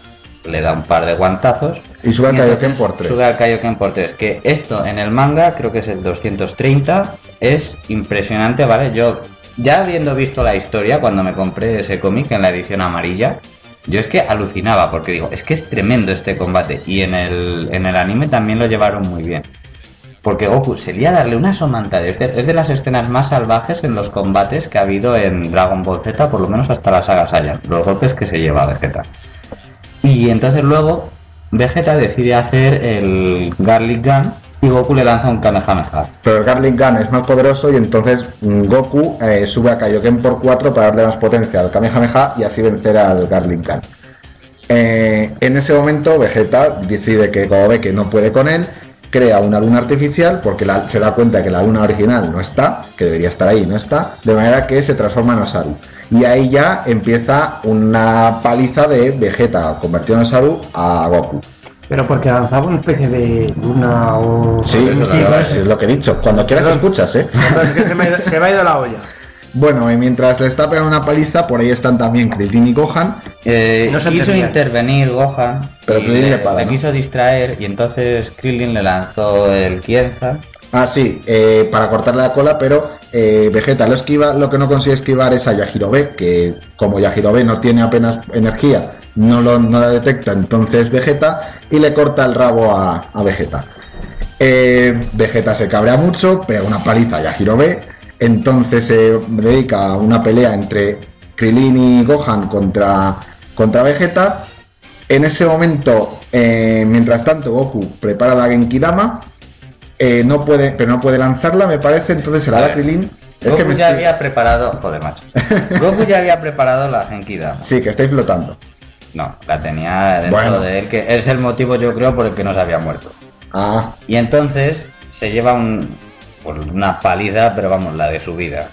le da un par de guantazos. Y sube al Kaioken por 3. Sube al Kaioken por 3. Que esto en el manga, creo que es el 230, es impresionante, ¿vale? Yo, ya habiendo visto la historia cuando me compré ese cómic en la edición amarilla, yo es que alucinaba porque digo, es que es tremendo este combate. Y en el, en el anime también lo llevaron muy bien. Porque Goku se lía a darle una somanta de este- Es de las escenas más salvajes en los combates que ha habido en Dragon Ball Z, por lo menos hasta la saga Saiyan. Los golpes que se lleva Vegeta. Y entonces luego Vegeta decide hacer el Garlic Gun y Goku le lanza un Kamehameha. Pero el Garlic Gun es más poderoso y entonces mm, Goku eh, sube a Kaioken por 4 para darle más potencia al Kamehameha y así vencer al Garlic Gun. Eh, en ese momento Vegeta decide que como ve que no puede con él, crea una luna artificial porque se da cuenta que la luna original no está, que debería estar ahí, no está, de manera que se transforma en Osaru. Y ahí ya empieza una paliza de Vegeta convertido en Osaru a Goku. Pero porque lanzaba una especie de luna o... Sí, es lo que he dicho. Cuando quieras escuchas, ¿eh? Perdón, es que se me, ha ido- se me ha ido la olla. Bueno, y mientras le está pegando una paliza, por ahí están también Krillin y Gohan. Eh, No se quiso entendía. intervenir Gohan, Pero y Krillin le, le para, le ¿no? quiso distraer y entonces Krillin le lanzó el Kienza. Ah, sí, eh, para cortarle la cola, pero eh, Vegeta lo esquiva, lo que no consigue esquivar es a Yajirobe, que como Yajirobe no tiene apenas energía, no, lo, no la detecta entonces Vegeta y le corta el rabo a, a Vegeta. Eh, Vegeta se cabrea mucho, pega una paliza a Yajirobe, entonces se dedica a una pelea entre Krillin y Gohan contra, contra Vegeta. En ese momento, eh, mientras tanto, Goku prepara la Genkidama. eh, no puede, pero no puede lanzarla, me parece, entonces se la da a. Krillin. Es Goku que ya estoy- había preparado. Joder, macho. Goku ya había preparado la Genkida. Sí, que estáis flotando. No, la tenía dentro Bueno. de él, que es el motivo, yo creo, por el que no se había muerto. Ah, Y entonces se lleva un, pues, una paliza, pero vamos, la de su vida.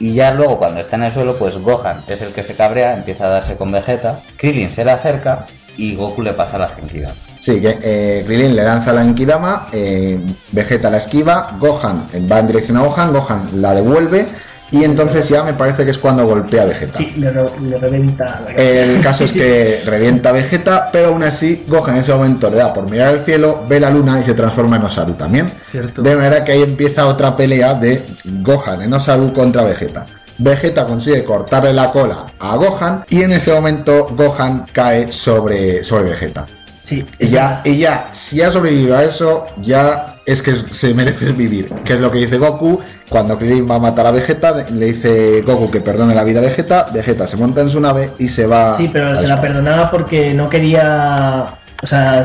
Y ya luego, cuando está en el suelo, pues Gohan es el que se cabrea, empieza a darse con Vegeta. Krillin se le acerca y Goku le pasa la Genkida. sí, que eh, Krillin le lanza la Enkidama, eh, Vegeta la esquiva, Gohan va en dirección a Gohan, Gohan la devuelve y entonces ya me parece que es cuando golpea a Vegeta. Sí, le, re- le la cabeza. El caso es que revienta a Vegeta, pero aún así Gohan en ese momento le da por mirar al cielo, ve la luna y se transforma en Osaru también. Cierto. De manera que ahí empieza otra pelea de Gohan en Osaru contra Vegeta. Vegeta consigue cortarle la cola a Gohan y en ese momento Gohan cae sobre, sobre Vegeta. Sí, Y ya, y ya, si ha sobrevivido a eso, ya es que se merece vivir. Que es lo que dice Goku. Cuando Krillin va a matar a Vegeta, le dice Goku que perdone la vida a Vegeta. Vegeta se monta en su nave y se va. Sí, pero se la perdonaba porque no quería. O sea,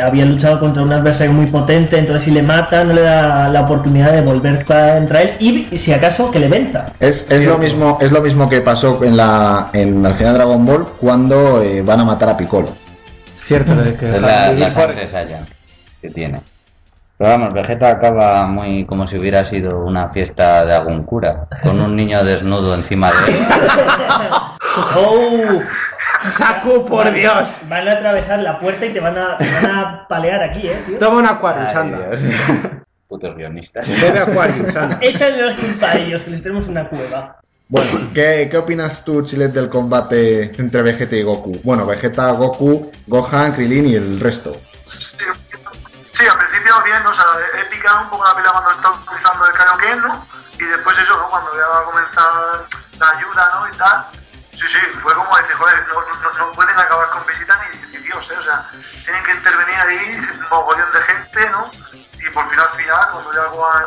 había luchado contra un adversario muy potente, entonces si le mata, no le da la oportunidad de volver contra él y, si acaso, que le venta. Es, es lo mismo, es lo mismo que pasó en la en al final de Dragon Ball cuando eh, van a matar a Piccolo. Cierto, de que Es la, la que tiene. Pero vamos, Vegeta acaba muy como si hubiera sido una fiesta de algún cura, con un niño desnudo encima de él. ¡Oh! ¡Saku, por Dios! Van a atravesar la puerta y te van a, te van a palear aquí, eh, tío. Toma un Aquarius, Ay, anda. Dios. Putos guionistas. Bebe Aquarius, anda. Échale la culpa a ellos, que les tenemos una cueva. Bueno, ¿qué, qué opinas tú, Chilet, del combate entre Vegeta y Goku? Bueno, Vegeta, Goku, Gohan, Krillin y el resto. Sí, sí, al principio bien, o sea, épica un poco la pelea cuando está utilizando el Kaioken, ¿no? Y después eso, ¿no? Cuando ya va a comenzar la ayuda, ¿no? Y tal. Sí, sí, fue como decir, joder, no, no, no pueden acabar con Vegeta ni, ni Dios, ¿eh? O sea, tienen que intervenir ahí un mogollón de gente, ¿no? Y por fin al final, cuando ya Gohan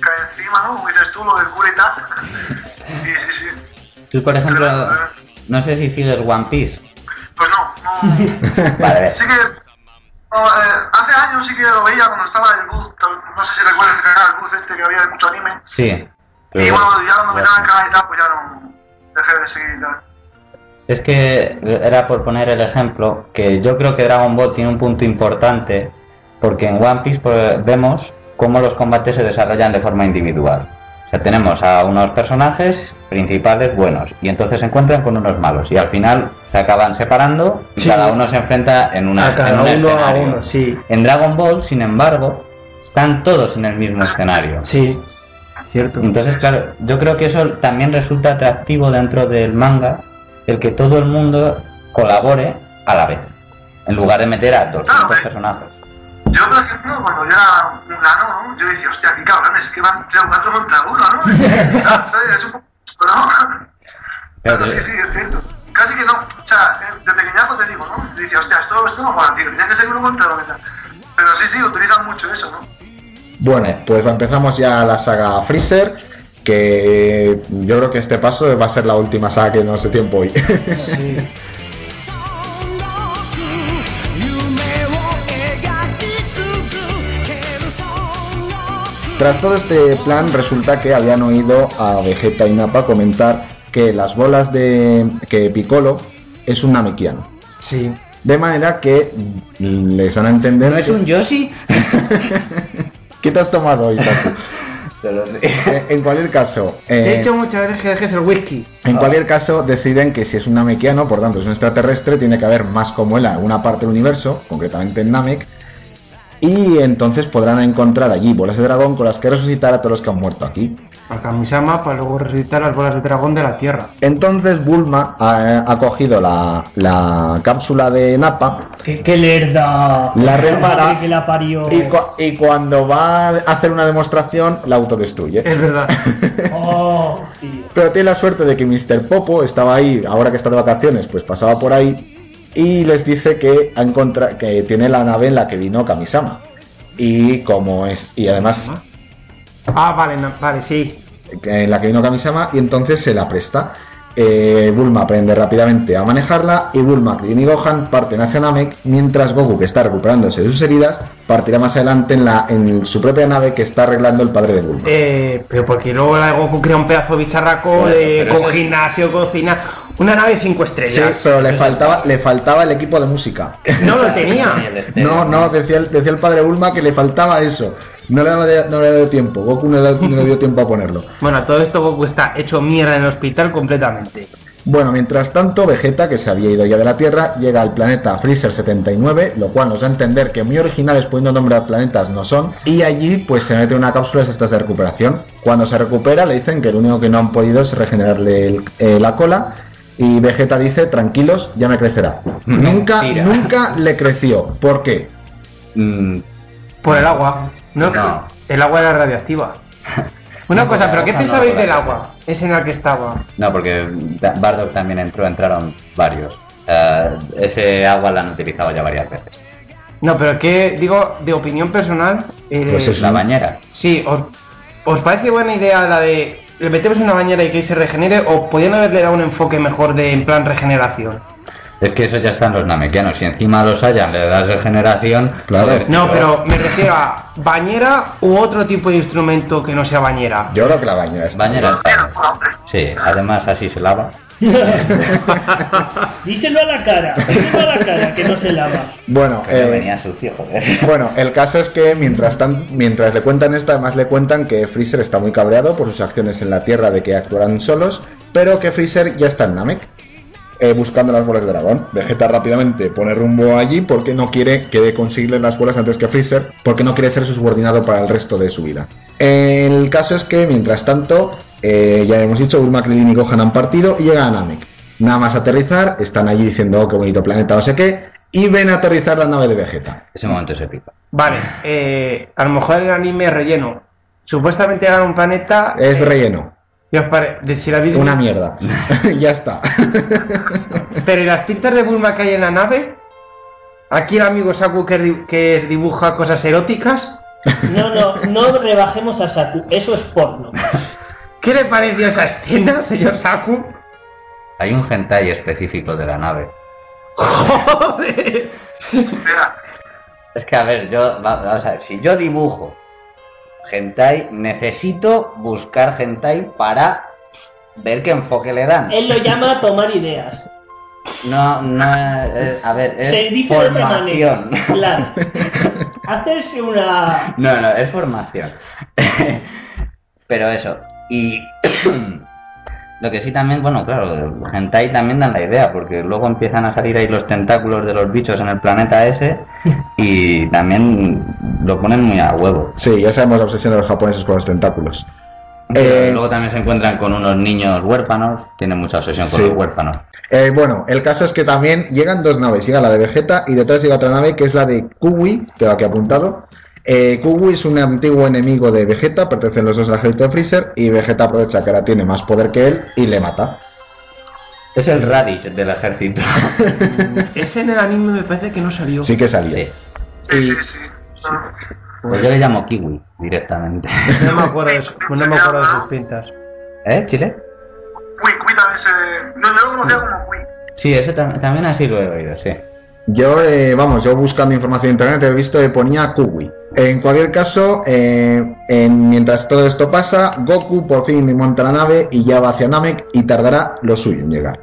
cae encima, ¿no? Como dices tú, lo del cura y tal. Y sí, sí. Tú, por ejemplo, no sé si sigues One Piece. Pues no, no. Vale, Sí que no, eh, hace años sí que lo veía cuando estaba en el bus, no sé si recuerdas el bus este que había de mucho anime. sí. y bueno, ya cuando me daban canal y tal, pues ya no dejé de seguir y tal. Es que era por poner el ejemplo que yo creo que Dragon Ball tiene un punto importante porque en One Piece pues, vemos cómo los combates se desarrollan de forma individual. O sea, tenemos a unos personajes principales buenos y entonces se encuentran con unos malos y al final se acaban separando y Sí. cada uno se enfrenta en, una, A cada en un uno a escenario. uno, sí. En Dragon Ball, sin embargo, están todos en el mismo escenario. Sí, cierto. Entonces, claro, yo creo que eso también resulta atractivo dentro del manga, el que todo el mundo colabore a la vez, en lugar de meter a 200 personajes. Yo, por ejemplo, cuando yo era un nano, ¿no? yo decía, hostia, qué cabrones, que van 3 o 4 contra uno, ¿no? Entonces, es un poco... ¿no? Pero sí, sí, es cierto. Casi que no. O sea, eh, de pequeñazo te digo, ¿no? Decía, hostia, esto, esto no mola, tío. Tenía que ser uno contra tal. Pero sí, sí, utilizan mucho eso, ¿no? Bueno, pues empezamos ya la saga Freezer, que yo creo que este paso va a ser la última saga que no sé tiempo hoy. そ Tras todo este plan, resulta que habían oído a Vegeta y Nappa comentar que las bolas de que Piccolo es un Namekiano. Sí. De manera que les dan a entender. ¿No es que- un Yoshi? ¿Qué te has tomado hoy? Eh, en cualquier caso, Te he eh, hecho muchas veces que dejes el whisky. en cualquier caso deciden que si es un Namekiano, por tanto es un extraterrestre, tiene que haber más como él en alguna parte del universo, concretamente en Namek, y entonces podrán encontrar allí bolas de dragón con las que resucitar a todos los que han muerto aquí. A Kamisama para luego resucitar las bolas de dragón de la tierra. Entonces Bulma ha, ha cogido la, la cápsula de Nappa ¡Qué, qué lerda! La repara que la parió. y, cu- y cuando va a hacer una demostración la autodestruye. Es verdad. ¡Oh! Pero tiene la suerte de que Mr. Popo estaba ahí, ahora que está de vacaciones, pues pasaba por ahí y les dice que ha encontra- que tiene la nave en la que vino Kamisama. Y como es y además Ah, vale, no, vale, sí. en la que vino Kamisama y entonces se la presta. eh, Bulma aprende rápidamente a manejarla y Bulma, Krillin y Gohan parten hacia Namek, mientras Goku, que está recuperándose de sus heridas, partirá más adelante en, la, en su propia nave que está arreglando el padre de Bulma. Eh, pero porque luego la de Goku crea un pedazo de bicharraco de, con es- gimnasio, cocina. Una nave cinco Sí, estrellas. pero le faltaba, le faltaba el equipo de música. No lo tenía. No, no, decía el, decía el padre Bulma que le faltaba eso. No le, daba de- no le dio tiempo, Goku no le, no le dio tiempo a ponerlo. Bueno, todo esto Goku está hecho mierda en el hospital completamente. Bueno, mientras tanto, Vegeta, que se había ido ya de la Tierra, llega al planeta Freezer 79, lo cual nos da a entender que muy originales pudiendo nombrar planetas no son, y allí pues se mete una cápsula de estas de recuperación. Cuando se recupera le dicen que lo único que no han podido es regenerarle el- eh, la cola, y Vegeta dice, tranquilos, ya me crecerá. nunca, Mentira. nunca le creció. ¿Por qué? Mm, Por el agua. No, No. el agua era radiactiva. Una No, cosa, ¿pero qué pensabais no, del agua? Es en la que estaba. no, porque Da- Bardock también entró, entraron varios. Eh, ese agua la han utilizado ya varias veces. No, pero que, digo, de opinión personal. eh, Pues eso. La bañera. Sí, ¿os, os parece buena idea la de le metemos en una bañera y que se regenere? ¿O podían haberle dado un enfoque mejor de en plan regeneración? Es que eso ya están los namekianos. Si encima los hayan, le das regeneración. Claro. No, pero me refiero a bañera u otro tipo de instrumento que no sea bañera. Yo creo que la bañera está. Bañera está. Sí, además así se lava. Díselo a la cara, díselo a la cara, que no se lava. Bueno, eh, venía sucio, joder. Bueno, el caso es que mientras, tan, mientras le cuentan esto, además le cuentan que Freezer está muy cabreado por sus acciones en la Tierra de que actuarán solos, pero que Freezer ya está en Namek, eh, buscando las bolas de dragón. Vegeta rápidamente pone rumbo allí porque no quiere que conseguirle las bolas antes que Freezer, porque no quiere ser su subordinado para el resto de su vida. El caso es que, mientras tanto, eh, ya hemos dicho, Bulma, Krillin y Gohan han partido y llegan a Namek. Nada más aterrizar, están allí diciendo, oh, qué bonito planeta, no sé qué, y ven a aterrizar la nave de Vegeta. Ese momento se pica. Vale, eh, a lo mejor el anime es relleno. Supuestamente era un planeta. Es eh, relleno. ¿qué os si la Una mierda. ya está. Pero ¿y las pintas de Bulma que hay en la nave? Aquí el amigo Saku que, que dibuja cosas eróticas. No, no, no rebajemos a Saku, eso es porno. ¿Qué le pareció esa escena, señor Saku? Hay un hentai específico de la nave. ¡Joder! Espera, Es que, a ver, yo, va- vamos a ver, si yo dibujo hentai, necesito buscar hentai para ver qué enfoque le dan. Él lo llama tomar ideas. No, no, eh, a ver, es Se dice de otra manera. formación. Claro. Hacerse una. No, no, es formación. Pero eso, y lo que sí también, bueno, claro, hentai también dan la idea, porque luego empiezan a salir ahí los tentáculos de los bichos en el planeta ese y también lo ponen muy a huevo. Sí, ya sabemos la obsesión de los japoneses con los tentáculos. Eh, luego también se encuentran con unos niños huérfanos, tienen mucha obsesión con Sí. los huérfanos. Eh, bueno, el caso es que también llegan dos naves. Llega la de Vegeta y detrás llega otra nave que es la de Kuwi, tengo aquí apuntado. Eh, Kuwi es un antiguo enemigo de Vegeta, pertenecen los dos al ejército de Freezer y Vegeta aprovecha que ahora tiene más poder que él y le mata. Es el Raditz del ejército. Ese en el anime me parece que no salió. Sí que salió. Sí. sí, sí, sí. Pues yo le llamo Kiwi directamente. No me acuerdo de, su- no me acuerdo de sus pintas. ¿Eh, Chile? Cui, Cui también se. No, lo conocía como. Sí, tam- también así lo he oído, sí. Yo, eh, vamos, yo buscando información en internet he visto que ponía Kuwi. En cualquier caso, eh, en- mientras todo esto pasa, Goku por fin monta la nave y ya va hacia Namek y tardará lo suyo en llegar.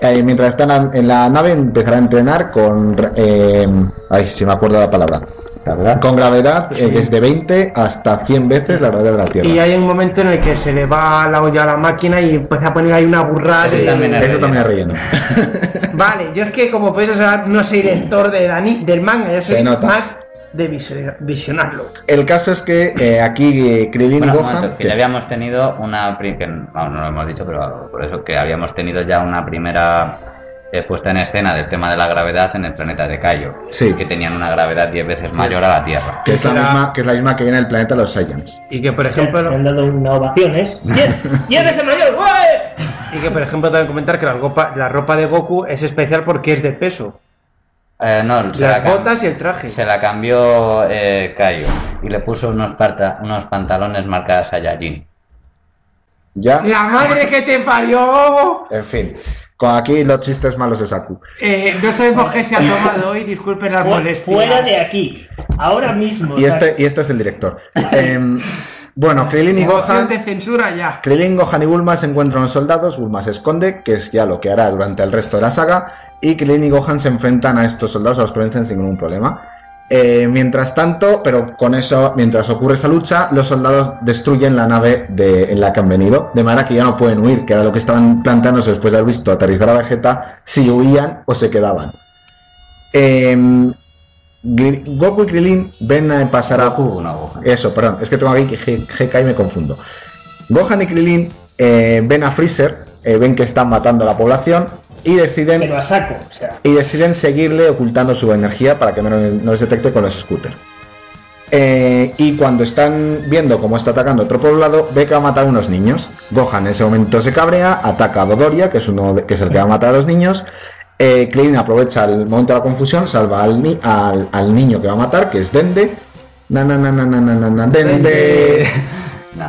Eh, mientras está en la, en la nave empezará a entrenar con... eh, ay, si me acuerdo la palabra. Con gravedad eh, desde 20 hasta 100 veces la gravedad de la Tierra. Y hay un momento en el que se le va la olla a la máquina y empieza a poner ahí una burrada Sí, también Eso también es relleno. Vale, yo es que como podéis observar no soy lector del, manga, yo Se soy nota. más de visio- visionarlo. El caso es que eh, aquí eh, Krillin Bueno, Gohan... momento, que ya habíamos tenido una... Que, no lo hemos dicho, pero por eso que habíamos tenido ya una primera eh, puesta en escena del tema de la gravedad en el planeta de Cayo. Sí. Que tenían una gravedad 10 veces mayor a la Tierra. que, es la misma, que es la misma que viene del planeta de los Saiyans. Y que por ejemplo... han dado una ovación, ¿eh? ¡Diez! ¡Diez veces mayor! Y que por ejemplo también comentar que la ropa, la ropa de Goku es especial porque es de peso. Eh, no, se Las la botas y el traje. Se la cambió eh, Cayo y le puso unos, parta- unos pantalones marcadas Saiyajin. Ya. ¡La madre que te parió! En fin. Con aquí los chistes malos de Saku. Eh, no sabemos qué se ha tomado hoy, disculpen las molestias. Fuera de aquí. Ahora mismo. Y este, y este es el director. Em, bueno, Krillin y Gohan. de censura ya. Krillin, Gohan y Bulma se encuentran unos soldados, Bulma se esconde, que es ya lo que hará durante el resto de la saga, y Krillin y Gohan se enfrentan a estos soldados, a los que vencen sin ningún problema. Eh, mientras tanto, pero con eso, mientras ocurre esa lucha, los soldados destruyen la nave de- en la que han venido, de manera que ya no pueden huir, que era lo que estaban planteándose después de haber visto aterrizar a Vegeta, si huían o se quedaban. Em, Goku y Krillin ven a pasar a Goku, no, Gohan. eso, perdón, es que tengo aquí que GK y me confundo. Gohan y Krillin eh, ven a Freezer, eh, ven que están matando a la población y deciden, Pero a saco. O sea. y deciden seguirle ocultando su energía para que no, no les detecte con los scooters. Eh, y cuando están viendo cómo está atacando otro poblado, ve que va a matar a unos niños. Gohan en ese momento se cabrea, ataca a Dodoria, que es, uno de- que es el que va a matar a los niños. Eh, aprovecha el momento de la confusión, salva al, ni- al, al niño que va a matar, que es Dende. Na, na, na, na, na, na, na, na, Dende. No,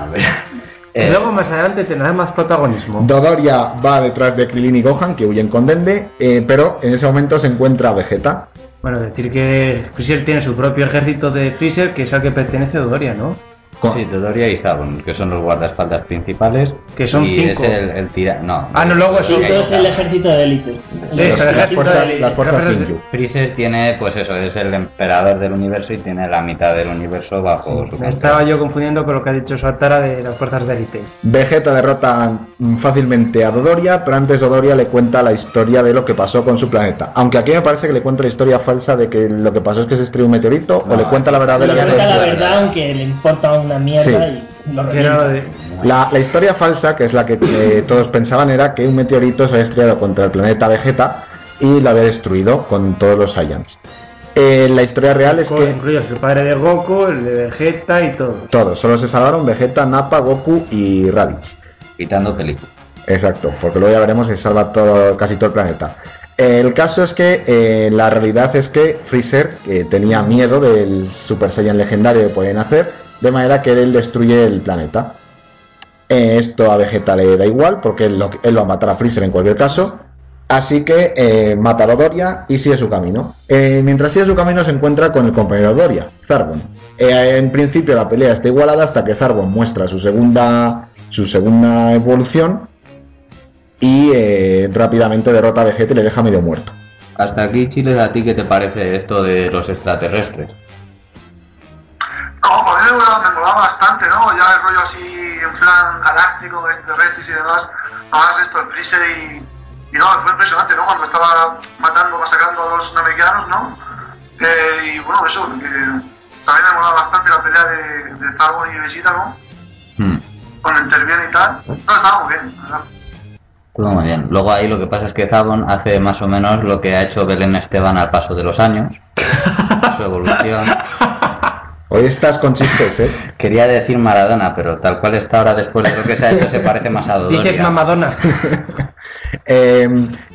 Eh, Luego más adelante tendrá más protagonismo. Dodoria va detrás de Krillin y Gohan, que huyen con Dende, eh, pero en ese momento se encuentra Vegeta. Bueno, decir que Freezer tiene su propio ejército de Freezer, que es al que pertenece Dodoria, ¿no? Con- Sí, Dodoria y Zabun, que son los guardaespaldas principales. Que son y cinco. es el, el tira... No. Ah, no, luego Sí, es el ejército de élite. Sí, las ejército fuerzas, de- las fuerzas Ginyu. Freezer tiene, pues eso, es el emperador del universo y tiene la mitad del universo bajo su Me control. estaba yo confundiendo con lo que ha dicho Suatara de las fuerzas de élite. Vegeta derrota fácilmente a Dodoria, pero antes Dodoria le cuenta la historia de lo que pasó con su planeta. Aunque aquí me parece que le cuenta la historia falsa de que lo que pasó es que se estrelló un meteorito, o No, le cuenta la Le verdadera cuenta la verdad, aunque le importa una mierda Sí. y lo La, la historia falsa, que es la que eh, todos pensaban, era que un meteorito se había estrellado contra el planeta Vegeta y lo había destruido con todos los Saiyans. Eh, la historia real es Con- que incluidos el padre de Goku, el de Vegeta y todo. todos, solo se salvaron Vegeta, Nappa, Goku y Raditz. Quitando película. Exacto, porque luego ya veremos que salva todo, casi todo el planeta. El caso es que eh, la realidad es que Freezer que tenía miedo del Super Saiyan legendario que podían hacer, de manera que él destruye el planeta. Eh, esto a Vegeta le da igual, porque él, lo- va a matar a Freezer en cualquier caso. Así que eh, mata a Dodoria y sigue su camino. Eh, mientras sigue su camino se encuentra con el compañero Doria, Zarbon. En principio la pelea está igualada hasta que Zarbon muestra su segunda, su segunda evolución y rápidamente derrota a Vegeta y le deja medio muerto. Hasta aquí, Chile, ¿a ti qué te parece esto de los extraterrestres? No, pues a mí me molaba, me molaba bastante, ¿no? Ya el rollo así en plan galáctico, extraterrestres y demás. Además esto de Freezer y... Y no, fue impresionante, ¿no? Cuando estaba matando, masacrando a los namequianos, ¿no? Eh, y bueno, eso, también me molaba bastante la pelea de, de y Vegeta, ¿no? Hmm, Cuando interviene y tal. No, estaba muy bien, ¿verdad? todo muy bien. Luego ahí lo que pasa es que Zabon hace más o menos lo que ha hecho Belén Esteban al paso de los años. Su evolución. Hoy estás con chistes, ¿eh? Quería decir Maradona, pero tal cual está ahora después de lo que se ha hecho se parece más a Dodoria. Dices mamadona. Eh,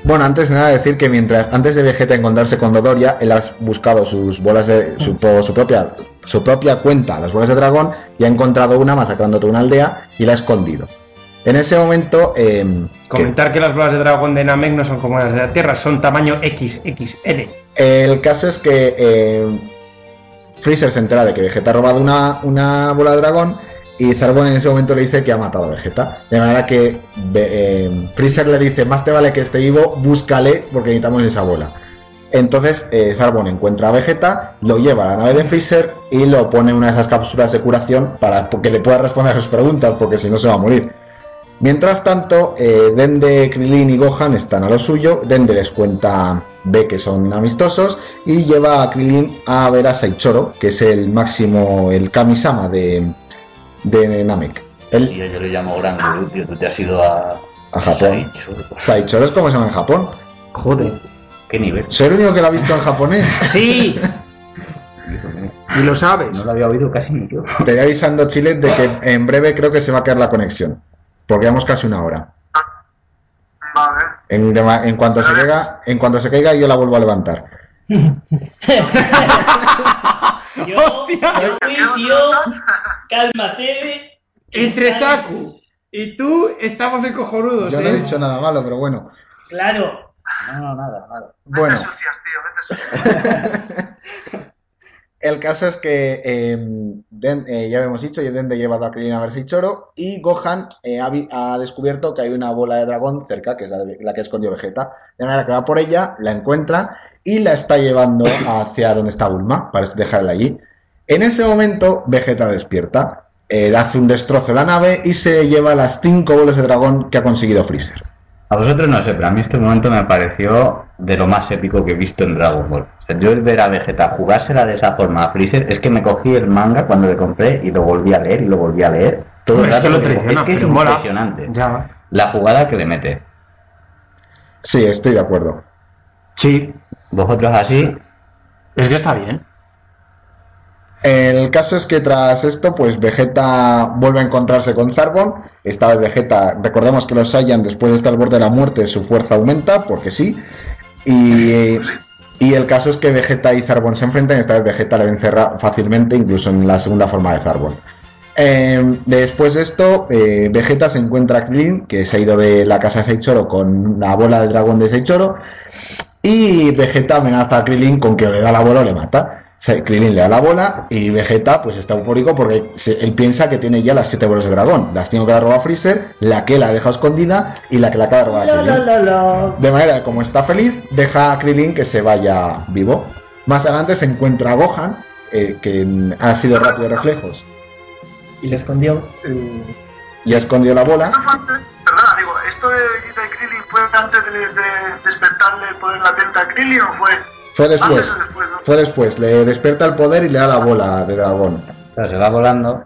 bueno, antes de nada decir que mientras antes de Vegeta encontrarse con Dodoria, él ha buscado sus bolas de su, propia su propia cuenta, las bolas de dragón, y ha encontrado una masacrando toda una aldea y la ha escondido. En ese momento, eh, que- Comentar que las bolas de dragón de Namek no son como las de la Tierra, son tamaño XXL. el caso es que eh, Freezer se entera de que Vegeta ha robado una, una bola de dragón y Zarbon en ese momento le dice que ha matado a Vegeta. De manera que eh, Freezer le dice, más te vale que esté vivo, búscale porque necesitamos esa bola. Entonces eh, Zarbon encuentra a Vegeta, lo lleva a la nave de Freezer y lo pone en una de esas cápsulas de curación para que le pueda responder a sus preguntas, porque si no se va a morir. Mientras tanto, eh, Dende, Krillin y Gohan están a lo suyo. Dende les cuenta, ve que son amistosos y lleva a Krillin a ver a Saichoro, que es el máximo, el Kamisama de, de Namek. El, Tío, yo le llamo Gran Guru, tío. Tú te has ido a... A Japón. Saichoro. Saichoro es como se llama en Japón. Joder. ¿Qué nivel? Soy el único que lo ha visto en japonés. Sí, y lo sabes. No lo había oído casi ni yo. Te voy avisando, Chile, de que en breve creo que se va a caer la conexión. Porque llevamos casi una hora. Vale. En, cuanto se caiga, en cuanto se caiga, yo la vuelvo a levantar. Yo, juicio, cálmate. Entre Saku Y tú estamos en cojonudos, Yo ¿eh? no he dicho nada malo, pero bueno. Claro. No, no, nada, nada. Bueno, Vete sucias, tío, vete sucias. el caso es que Den- eh, ya habíamos dicho, Dende lleva a Krillin a ver Choro y Gohan eh, ha, descubierto que hay una bola de dragón cerca, que es la, que escondió Vegeta. De manera que va por ella, la encuentra y la está llevando hacia donde está Bulma, para dejarla allí. En ese momento, Vegeta despierta, eh, hace un destrozo de la nave y se lleva las cinco bolas de dragón que ha conseguido Freezer. A vosotros no sé, pero a mí este momento me pareció de lo más épico que he visto en Dragon Ball. Yo el ver a Vegeta jugársela de esa forma a Freezer, es que me cogí el manga cuando le compré y lo volví a leer y lo volví a leer. Todo el Hombre, es que rato lo digo, traiciona, es que es impresionante. Ya. La jugada que le mete. Sí, estoy de acuerdo. Sí, Vosotros así, es que está bien. El caso es que tras esto, pues Vegeta vuelve a encontrarse con Zarbon. Esta vez Vegeta, recordemos que los Saiyan después de estar al borde de la muerte, su fuerza aumenta, porque sí. Y, y el caso es que Vegeta y Zarbon se enfrentan. Esta vez Vegeta le vence fácilmente, incluso en la segunda forma de Zarbon. Eh, después de esto, eh, Vegeta se encuentra a Krillin, que se ha ido de la casa de Seichoro con la bola del dragón de Seichoro. Y Vegeta amenaza a Krillin con que le da la bola o le mata. Krillin le da la bola y Vegeta pues está eufórico porque se- él piensa que tiene ya las siete bolas de dragón. Las tiene que haber robado a Freezer, la que la ha dejado escondida y la que la acaba de robar a Lo, lo, Krillin. lo, lo. De manera que como está feliz, deja a Krillin que se vaya vivo. Más adelante se encuentra a Gohan, eh, que ha sido rápido de reflejos Y se escondió. y ha escondido la bola. Esto fue antes, perdona, digo, ¿esto de, de Krillin fue antes de, de despertarle el poder latente a Krillin o fue Fue después. Fue después. Le despierta el poder y le da la bola de dragón. se va volando.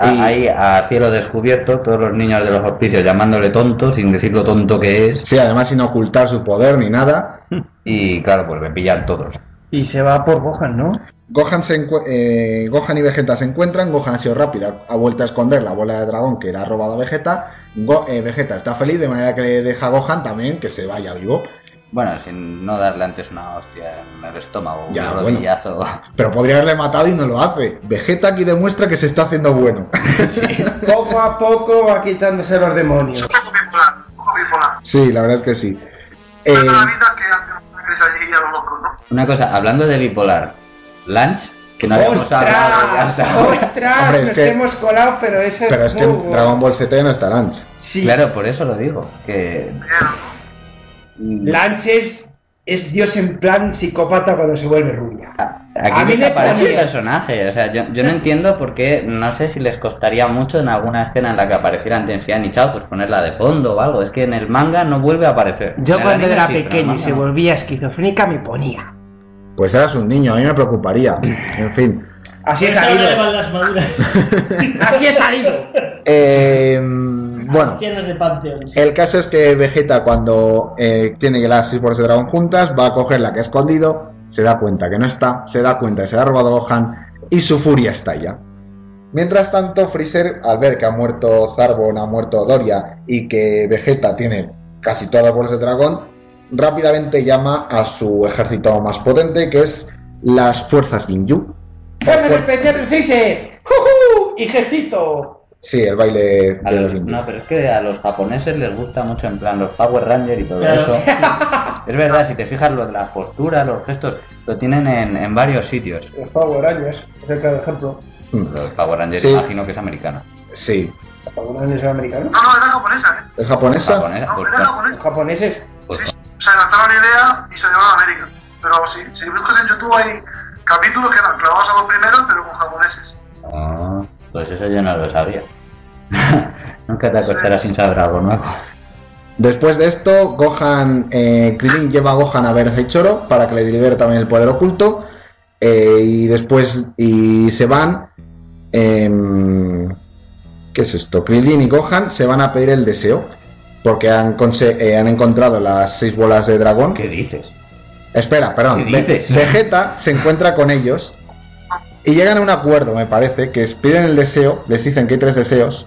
Y- Ahí a cielo descubierto, todos los niños de los hospicios llamándole tonto, sin decir lo tonto que es. Sí, además sin ocultar su poder ni nada. Y claro, pues me pillan todos. Y se va por Gohan, ¿no? Gohan, se eh, Gohan y Vegeta se encuentran. Gohan ha sido rápida, ha vuelto a esconder la bola de dragón que le ha robado a Vegeta. Go- eh, Vegeta está feliz, de manera que le deja a Gohan también que se vaya vivo. Bueno, sin no darle antes una hostia en el estómago, Ya, un bueno. rodillazo. Pero podría haberle matado y no lo hace. Vegeta aquí demuestra que se está haciendo bueno. Poco a poco va quitándose los demonios. Sí, la verdad es que sí. Eh, Toda la vida que hace una crisis allí a lo loco, ¿no? Una cosa, hablando de bipolar, Lunch, que no habíamos hablado ya ¡Ostras! está. ¡Ostras! Hombre, es Nos que- hemos colado, pero ese pero es que en bueno. Dragon Ball Z no está Lunch. Sí. Claro, por eso lo digo. Que. Bien, Lanches es Dios en plan psicópata cuando se vuelve rubia. A- A Aquí mí me el pones- personaje, o sea, yo, yo no entiendo por qué, no sé si les costaría mucho en alguna escena en la que apareciera Tensian y Chao, pues ponerla de fondo o algo, es que en el manga no vuelve a aparecer. Yo cuando era sí, pequeño y se volvía esquizofrénica me ponía. Pues eras un niño, a mí me preocuparía. En fin. Así he Pues le salido. Así he salido. Eh, bueno, Ancianas de Pantheon. sí. el caso es que Vegeta cuando eh, tiene las seis bolas de dragón juntas, va a coger la que ha escondido, se da cuenta que no está, se da cuenta que se la ha robado Gohan y su furia estalla. Mientras tanto, Freezer, al ver que ha muerto Zarbon, ha muerto Doria y que Vegeta tiene casi todas las bolas de dragón, rápidamente llama a su ejército más potente, que es las fuerzas Ginyu. ¡Fuerzas especiales Freezer! ¡Jujú! Y gestito. Sí, el baile A de los- los Ginyu. no, pero es que a los japoneses les gusta mucho en plan los Power Rangers y todo Claro. eso. es verdad, si te fijas, lo de la postura, los gestos, lo tienen en, en varios sitios. Los Power Rangers, es el claro ejemplo. Los Power Rangers, Sí. imagino que es americano. Sí. Los Power Rangers son americanos. No, no, era japonesa, ¿eh? ¿Es japonesa? Japonesa, No, pues, era japonesa. japoneses. pues, Se lanzaron la idea y se llevaron a América. Pero si, si buscas en YouTube hay capítulos que eran clavados a los primeros, pero con japoneses. ah, pues eso yo no lo sabía. Nunca te acostarás sin saber algo nuevo. Después de esto, Gohan, eh, Krillin lleva a Gohan a ver a Seichoro para que le libere también el poder oculto. eh, y después, y se van. em, ¿Qué es esto? Krillin y Gohan se van a pedir el deseo. Porque han, eh, han encontrado las seis bolas de dragón. ¿Qué dices? Espera, perdón. ¿Qué dices? Vegeta se encuentra con ellos y llegan a un acuerdo, me parece, que es- piden el deseo, les dicen que hay tres deseos.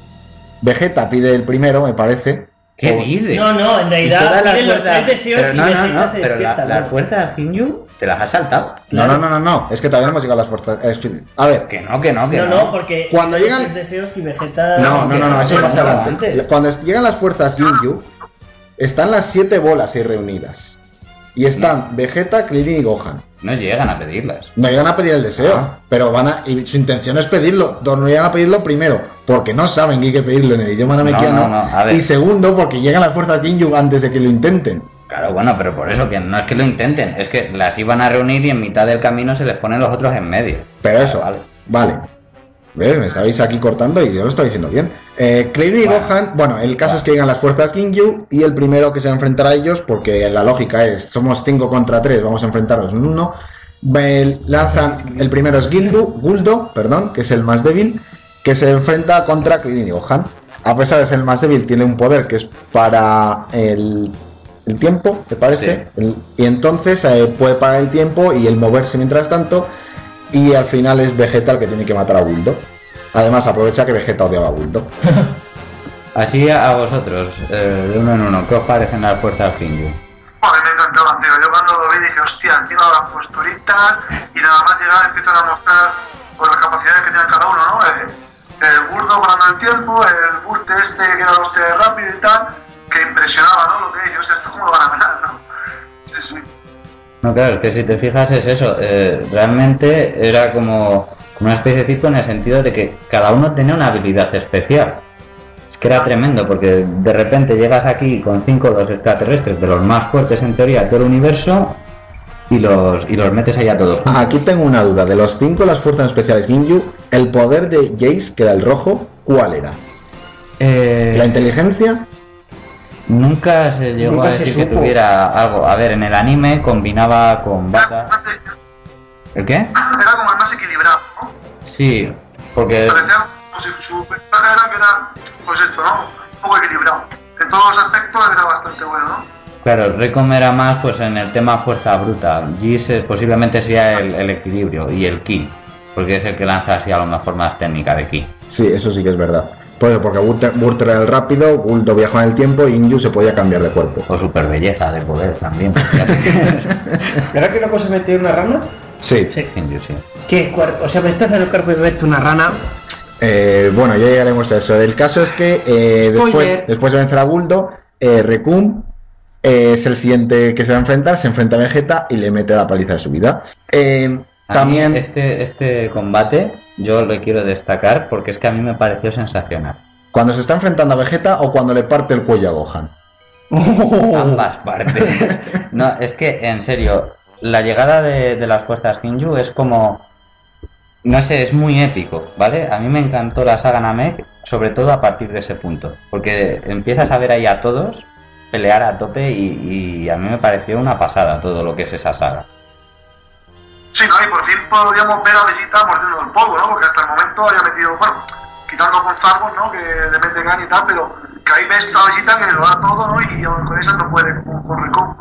Vegeta pide el primero, me parece, ¿Qué O- dices? No, no, en realidad tienen los fuerzas- tres deseos pero y no, no, no, se pero la- fuerzas Ginyu te las has saltado. No, no, no, no, no. Es que todavía no hemos llegado a las fuerzas. es que- a ver, Que no, que no, que No, no. no, porque Cuando los llegan- tres deseos y Vegeta. No, no, no, no, no, eso no, adelante. antes. Cuando llegan las fuerzas Ginyu, están las siete bolas ahí reunidas. Y están Vegeta, Krillin y Gohan. No llegan a pedirlas. No llegan a pedir el deseo, Ah. pero van a. Y su intención es pedirlo. No llegan a pedirlo primero, porque no saben que hay que pedirlo en el idioma namekiano. no, no, a ver. Y segundo, porque llegan las fuerzas Ginyu antes de que lo intenten. Claro, bueno, pero por eso que no es que lo intenten, es que las iban a reunir y en mitad del camino se les ponen los otros en medio. Pero eso, Vale. vale. ¿Ves? Me estabais aquí cortando y yo lo estoy diciendo bien. Eh, y. Gohan, bueno, el caso es que llegan las fuerzas Ginyu y el primero que se va a enfrentar a ellos, porque la lógica es, somos 5 contra 3, vamos a enfrentarnos en uno. Lanzan, el primero es Gildu, Guldo, perdón, que es el más débil, que se enfrenta contra Krillin y Gohan. A pesar de ser el más débil, tiene un poder que es para el, el tiempo, ¿te parece? El- y entonces eh, puede parar el tiempo y el moverse mientras tanto. Y al final es Vegeta el que tiene que matar a Buldo. Además, aprovecha que Vegeta odiaba a Buldo. Así a vosotros, eh, de uno en uno, ¿qué os parecen las Ginyu? A mí me encantaba, tío. Yo cuando lo vi dije, hostia, encima las posturitas y nada más llegar empiezan a mostrar pues, las capacidades que tiene cada uno, ¿no? El, el burdo parando el tiempo, el burte este que era hostia de rápido y tal, que impresionaba, ¿no? Lo que dije, o sea, esto cómo lo van a ganar, ¿no? Sí, sí. No, claro, es que si te fijas es eso, eh, realmente era como, una especie de circo en el sentido de que cada uno tenía una habilidad especial. Es que era tremendo, porque de repente llegas aquí con cinco o dos extraterrestres de los más fuertes en teoría de todo el universo y los, y los metes ahí a todos. Aquí tengo una duda. De los cinco, las fuerzas especiales Ginyu, el poder de Jace, que era el rojo, ¿cuál era? Eh, ¿La inteligencia? Nunca se llegó Nunca a decir que tuviera algo. A ver, en el anime combinaba con Bata. más- ¿El qué? era como el más equilibrado, ¿no? Sí, porque Parecía como si su ventaja era que era, pues esto, ¿no? Un poco equilibrado. En todos los aspectos era bastante bueno, ¿no? Claro, Recom era más pues en el tema fuerza bruta. Gis eh, posiblemente sea el, el equilibrio y el ki, porque es el que lanza así a lo mejor más técnica de ki. Sí, eso sí que es verdad. Pues porque Burt Burt era el rápido, Guldo viajaba en el tiempo y Ginyu se podía cambiar de cuerpo. O super belleza de poder también. ¿Verdad que luego se metió una rana? Sí. Sí. Sí. ¿Qué cuerpo? O sea, me estás en el cuerpo y me metes una rana. Eh, bueno, ya llegaremos a eso. El caso es que eh, después, después de vencer a Guldo, eh, Recum eh, es el siguiente que se va a enfrentar, se enfrenta a Vegeta y le mete la paliza de su vida. Eh, también... este, este combate yo lo quiero destacar porque es que a mí me pareció sensacional. Cuando se está enfrentando a Vegeta o cuando le parte el cuello a Gohan. Ambas partes. No, es que en serio, la llegada de, de las fuerzas Ginyu es como. No sé, es muy épico, ¿vale? A mí me encantó la saga Namek, sobre todo a partir de ese punto. Porque empiezas a ver ahí a todos pelear a tope y, y a mí me pareció una pasada todo lo que es esa saga. Sí, ¿no? Y por fin podíamos ver a Vegeta mordiendo el polvo, ¿no? Porque hasta el momento había metido, bueno, quitando con Zargos, ¿no? Que le mete gan y tal, pero que ahí ves a Vegeta que lo da todo, ¿no? Y con esa no puede con, con Recon.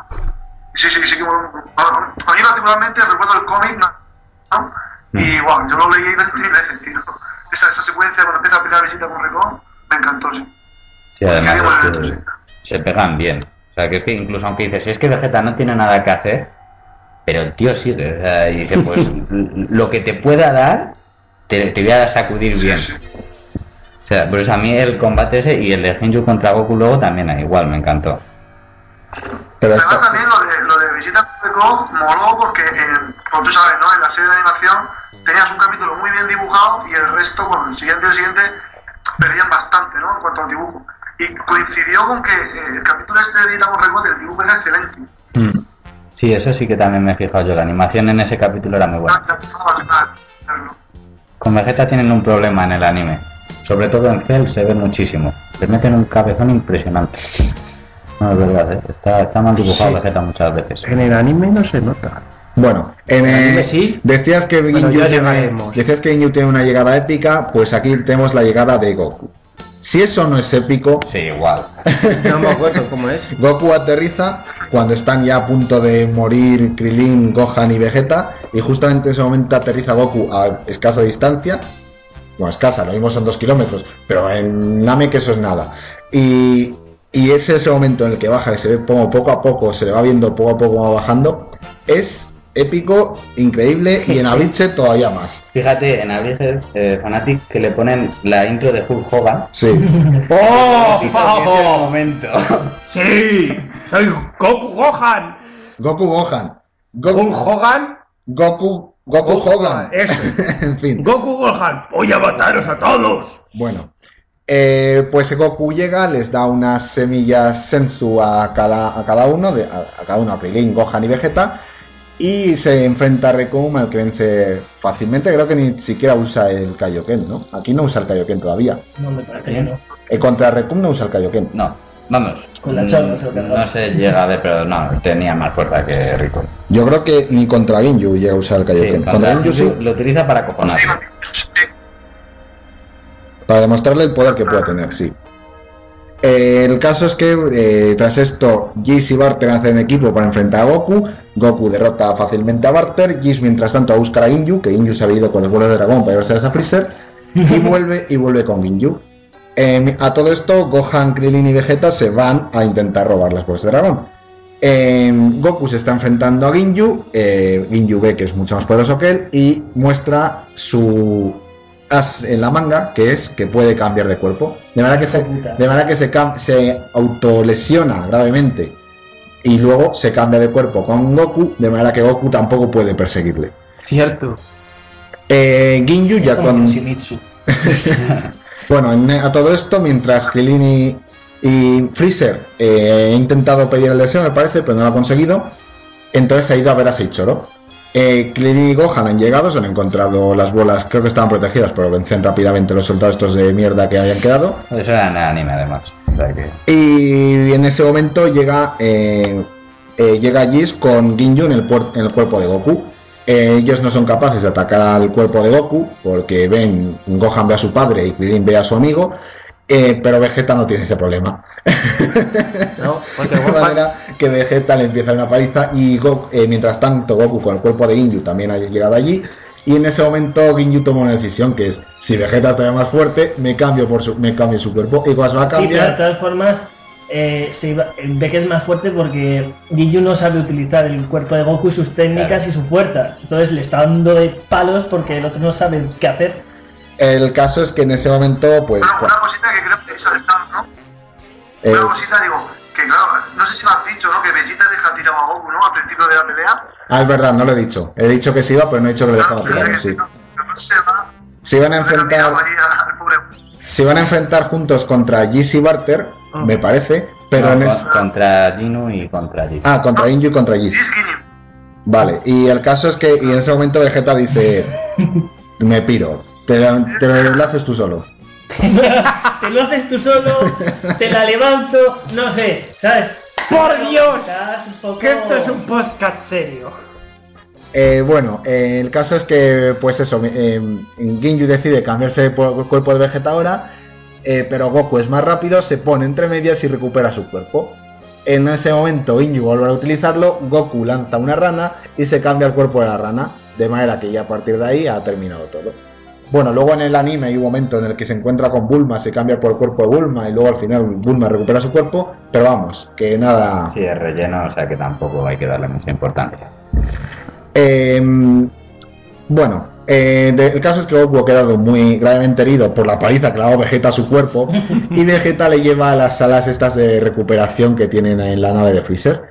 Sí, sí, sí, que bueno, a mí particularmente recuerdo el cómic, ¿no? ¿no? Y wow, yo lo leí 20 veces, tío. Esa, esa secuencia cuando empieza a pelear Vegeta con Recon, me encantó, sí. Sí, además Sí, bueno, es que sí. se pegan bien. O sea, que es que incluso aunque dices, si es que Vegeta no tiene nada que hacer, pero el tío sigue. O sea, y dice, pues lo que te pueda dar, te, te voy a sacudir Sí, bien. sí. O sea, por eso a mí el combate ese y el de Genju contra Goku luego también igual, me encantó. Pero Además esto- también lo de, lo de Visita Recon moló porque, eh, como tú sabes, ¿no? En la serie de animación tenías un capítulo muy bien dibujado y el resto, con el siguiente y el siguiente, perdían bastante, ¿no? En cuanto al dibujo. Y coincidió con que eh, el capítulo este de Visita Recon, el dibujo era excelente. Sí, eso sí que también me he fijado yo. La animación en ese capítulo era muy buena. Con Vegeta tienen un problema en el anime. Sobre todo en Cell se ve muchísimo. Le meten un cabezón impresionante. No, es verdad, ¿eh? está, está mal dibujado Sí. Vegeta muchas veces. En el anime no se nota. Bueno, en, eh, anime sí. decías que Bueno, Ginyu tiene, decías que Ginyu tiene una llegada épica, pues aquí tenemos la llegada de Goku. Si eso no es épico, Sí, igual. No me acuerdo cómo es. Goku aterriza cuando están ya a punto de morir Krilin, Gohan y Vegeta, y justamente en ese momento aterriza Goku a escasa distancia. Bueno, escasa, lo mismo son dos kilómetros, pero en Namek eso es nada. Y y es ese momento en el que baja, que se ve como poco a poco, se le va viendo poco a poco va bajando, es épico, increíble y en Abridge todavía más. Fíjate, en Abril eh, Fanatic que le ponen la intro de Hulk Hogan. Sí. ¡Oh! El momento. ¡Sí! ¡Soy Goku Gohan! Goku Gohan. Goku ¿Un Hogan? Goku, Goku Hogan. Eso. en fin. Goku Gohan, voy a mataros a todos. Bueno, eh, pues Goku llega, les da unas semillas Senzu a cada, a cada uno, de, a, a cada uno, a Krillin, Gohan y Vegeta, y se enfrenta a Rekum, al que vence fácilmente. Creo que ni siquiera usa el Kaioken, ¿no? Aquí no usa el Kaioken todavía. No, me parece que no. Eh, contra Rekum no usa el Kaioken. No, vamos. Con la mm. No se llega a ver, pero no, tenía más fuerza que Rico. Yo creo que ni contra Ginyu llega a usar el Sí, Kaioken. contra contra- Ginyu sí, lo utiliza para cojonar. Para demostrarle el poder que puede tener, sí. Eh, el caso es que eh, tras esto, Jis y Barter hacen equipo para enfrentar a Goku. Goku derrota fácilmente a Barter. Jis, mientras tanto, a buscar a Ginyu, que Ginyu se ha ido con los vuelos de dragón para llevarse a Freezer. Y vuelve y vuelve con Ginyu. Eh, a todo esto, Gohan, Krillin y Vegeta se van a intentar robar las bolas de dragón. Eh, Goku se está enfrentando a Ginyu. eh, Ginyu ve que es mucho más poderoso que él y muestra su as en la manga, que es que puede cambiar de cuerpo. De manera que se, de manera que se, se autolesiona gravemente y luego se cambia de cuerpo con Goku, de manera que Goku tampoco puede perseguirle. Cierto. Eh, Ginyu ya con... Bueno, en- a todo esto, mientras Krillin y, y Freezer eh, he intentado pedir el deseo, me parece, pero no lo ha conseguido. Entonces ha ido a ver a Seichoro. Eh, Krillin y Gohan han llegado, se han encontrado las bolas, creo que estaban protegidas, pero vencen rápidamente los soldados estos de mierda que habían quedado. Eso era anime, además. O sea que- Y en ese momento llega eh, eh, llega Jis con Ginyu en el, en el cuerpo de Goku. Eh, ellos no son capaces de atacar al cuerpo de Goku porque ven Gohan ve a su padre y Krillin ve a su amigo. eh, pero Vegeta no tiene ese problema. ¿No? Porque De Gohan- manera que Vegeta le empieza una paliza y eh, mientras tanto Goku con el cuerpo de Ginyu también ha llegado allí. Y en ese momento Ginyu toma una decisión que es si Vegeta es todavía más fuerte, me cambio por su, me cambio su cuerpo. Y cuando se va a Sí, pero de cambiar, todas formas, eh, se ve que es más fuerte porque Ginyu no sabe utilizar el cuerpo de Goku, sus técnicas y su fuerza. Entonces le está dando de palos porque el otro no sabe qué hacer. el caso es que en ese momento, pues. Una, una cosita que creo que se adelantado, ¿no? eh, Una cosita, digo, que claro, no sé si lo has dicho, ¿no? Que Vegeta deja tirado a Goku, ¿no? Al principio de la pelea. ah, es verdad, no lo he dicho. He dicho que se iba, pero no he dicho que lo dejaba Claro, tirado, que sí. no, se va. Se iban a enfrentar. Se iban a enfrentar juntos contra Jis y Barter, Ah. me parece. Pero No, en es- contra Ginu y contra Jis. Ah, contra Inju y contra Jis. Vale, y el caso es que y en ese momento Vegeta dice: Me piro, te, te lo haces tú solo. Te lo haces tú solo, te la levanto, no sé, ¿sabes? ¡Por Dios! Poco- Que esto es un podcast serio. Eh, bueno, eh, el caso es que, pues eso, eh, Ginyu decide cambiarse por el cuerpo de Vegeta ahora, eh, pero Goku es más rápido, se pone entre medias y recupera su cuerpo. En ese momento Ginyu vuelve a utilizarlo, Goku lanza una rana y se cambia el cuerpo de la rana, de manera que ya a partir de ahí ha terminado todo. Bueno, luego en el anime hay un momento en el que se encuentra con Bulma, se cambia por el cuerpo de Bulma y luego al final Bulma recupera su cuerpo, pero vamos, que nada... Sí, es relleno, o sea que tampoco hay que darle mucha importancia. Eh, bueno, eh, de- el caso es que Goku ha quedado muy gravemente herido por la paliza que le ha dado Vegeta a su cuerpo y Vegeta le lleva a las salas estas de recuperación que tienen en la nave de Freezer.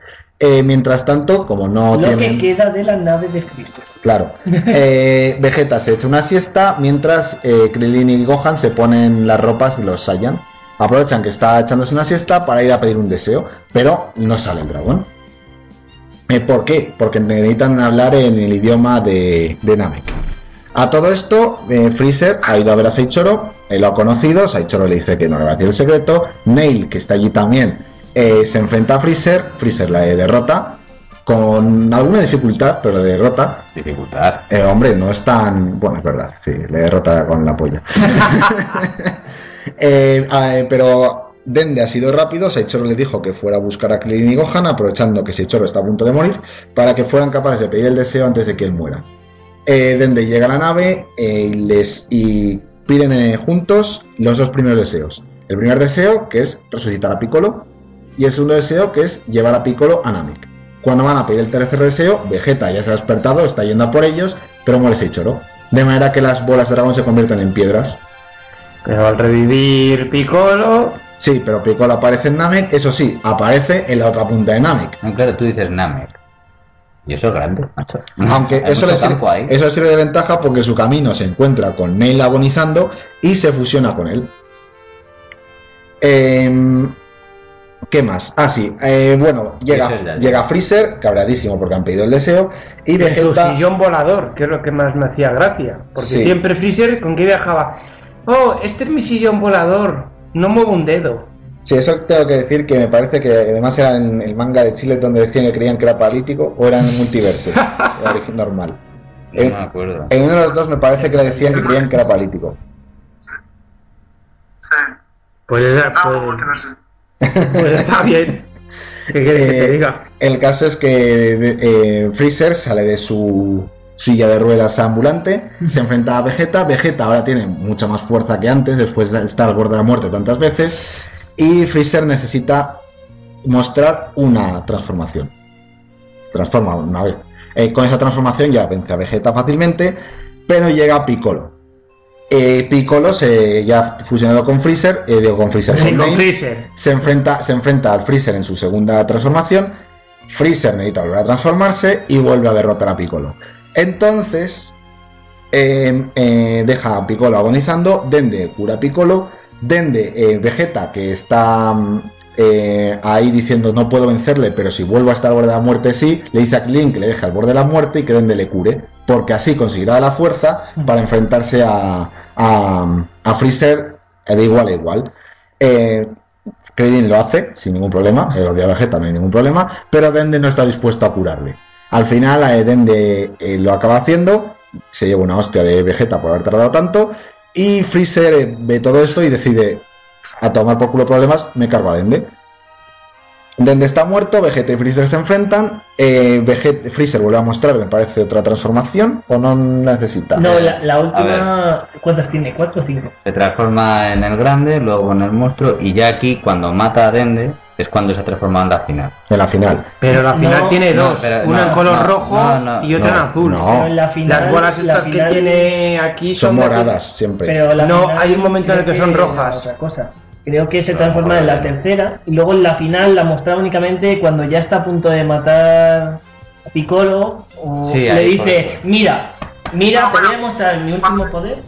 Eh, mientras tanto, como no Lo tienen... que queda de la nave de Cristo. Claro. Eh, Vegeta se echa una siesta mientras eh, Krillin y Gohan se ponen las ropas de los Saiyan. Aprovechan que está echándose una siesta para ir a pedir un deseo, pero no sale el dragón. Eh, ¿Por qué? Porque necesitan hablar en el idioma de, de Namek. A todo esto, eh, Freezer ha ido a ver a Seichoro, él lo ha conocido, Seichoro le dice que no le va a decir el secreto, Nail, que está allí también, eh, se enfrenta a Freezer, Freezer la derrota, con alguna dificultad, pero le derrota, Dificultad. eh, hombre, no es tan. Bueno, es verdad, sí, le derrota con la polla. Eh, pero Dende ha sido rápido. Seichoro le dijo que fuera a buscar a Krillin y Gohan, aprovechando que Seichoro está a punto de morir, para que fueran capaces de pedir el deseo antes de que él muera. Dende llega a la nave y les, y piden juntos los dos primeros deseos. El primer deseo, que es resucitar a Piccolo, y el segundo deseo, que es llevar a Piccolo a Namek. Cuando van a pedir el tercer deseo, Vegeta ya se ha despertado, está yendo a por ellos, pero muere Seichoro. De manera que las bolas de dragón se convierten en piedras. Pero al revivir Piccolo, Sí, pero Piccolo aparece en Namek, eso sí, aparece en la otra punta de Namek. No, claro, tú dices Namek. Y eso es grande, macho. Aunque eso le, sirve, eso le sirve de ventaja porque su camino se encuentra con Neil agonizando y se fusiona con él. Em, ¿Qué más? Ah, sí. eh, bueno, llega, Freezer llega Freezer, cabreadísimo porque han pedido el deseo. Y en su Vegeta. sillón volador, que es lo que más me hacía gracia. Porque Sí. siempre Freezer, ¿con qué viajaba? Oh, este es mi sillón volador, no muevo un dedo. Sí, eso tengo que decir que me parece que además era en el manga de Chile donde decían que creían que era paralítico o era en el multiverse, el origen normal. No En, me acuerdo. en uno de los dos me parece que le decían que creían que era paralítico. Sí. Pues, esa, No, pues. Pues está bien. ¿Qué quieres que te Eh, diga? El caso es que eh, Freezer sale de su silla de ruedas ambulante, se enfrenta a Vegeta. Vegeta ahora tiene mucha más fuerza que antes, después de estar al borde de la muerte tantas veces. Y Freezer necesita mostrar una transformación. Transforma una vez. Eh, con esa transformación ya vence a Vegeta fácilmente, pero llega Piccolo. Eh, Piccolo se ya fusionado con Freezer, eh, digo con Freezer, Sí, con Freezer. se enfrenta, se enfrenta al Freezer en su segunda transformación. Freezer necesita volver a transformarse y vuelve a derrotar a Piccolo. Entonces, eh, eh, deja a Piccolo agonizando. Dende cura a Piccolo. Dende, eh, Vegeta, que está mm, eh, ahí diciendo no puedo vencerle, pero si vuelvo a estar al borde de la muerte, sí. Le dice a Link que le deje al borde de la muerte y que Dende le cure. Porque así conseguirá la fuerza para enfrentarse a, a, a Freezer eh, de igual a igual. Eh, Krillin lo hace sin ningún problema, el odia a Vegeta no hay ningún problema, pero Dende no está dispuesto a curarle. Al final, eh, Dende eh, lo acaba haciendo, se lleva una hostia de Vegeta por haber tardado tanto, y Freezer ve todo esto y decide a tomar por culo problemas, me cargo a Dende. Dende está muerto, Vegeta y Freezer se enfrentan, eh, Veget- Freezer vuelve a mostrar, me parece, otra transformación, o no necesita. No, la, la última. ¿Cuántas tiene? ¿Cuatro o cinco? Se transforma en el grande, luego en el monstruo, y ya aquí, cuando mata a Dende, es cuando se transforma en la final. En la final. Pero la final No, tiene no, dos, pero una no, en color no, rojo no, no, y otra no, en azul. no. Pero en la final, Las bolas la estas final- que tiene aquí Son moradas siempre. Pero la No, final hay un momento en el creo que son rojas. Otra cosa. Creo que se transforma en la tercera y luego en la final la mostraba únicamente cuando ya está a punto de matar a Piccolo o Sí, le dice, mira, mira, te voy a mostrar mi último poder.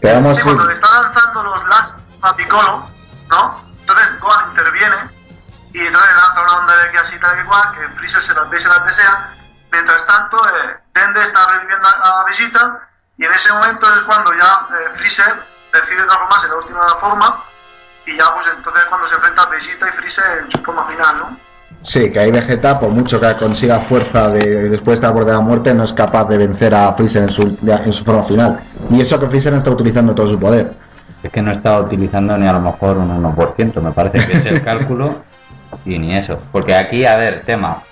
Sí. cuando le está lanzando los las a Piccolo, ¿no? Entonces Gohan interviene y entonces lanza una onda de que así tal y cual, que Freezer se las ve y se las desea. Mientras tanto, eh, Dende está reviviendo a, a Vegeta y en ese momento es cuando ya eh, Freezer decide transformarse en la última forma y ya pues entonces es cuando se enfrenta a Vegeta y Freezer en su forma final, ¿no? Sí, que ahí Vegeta, por mucho que consiga fuerza de, después de estar al borde de la muerte, no es capaz de vencer a Freezer en su, en su forma final. Y eso que Freezer no está utilizando todo su poder. Es que no está utilizando ni a lo mejor un 1%, me parece que es el cálculo, y ni eso. Porque aquí, a ver, tema,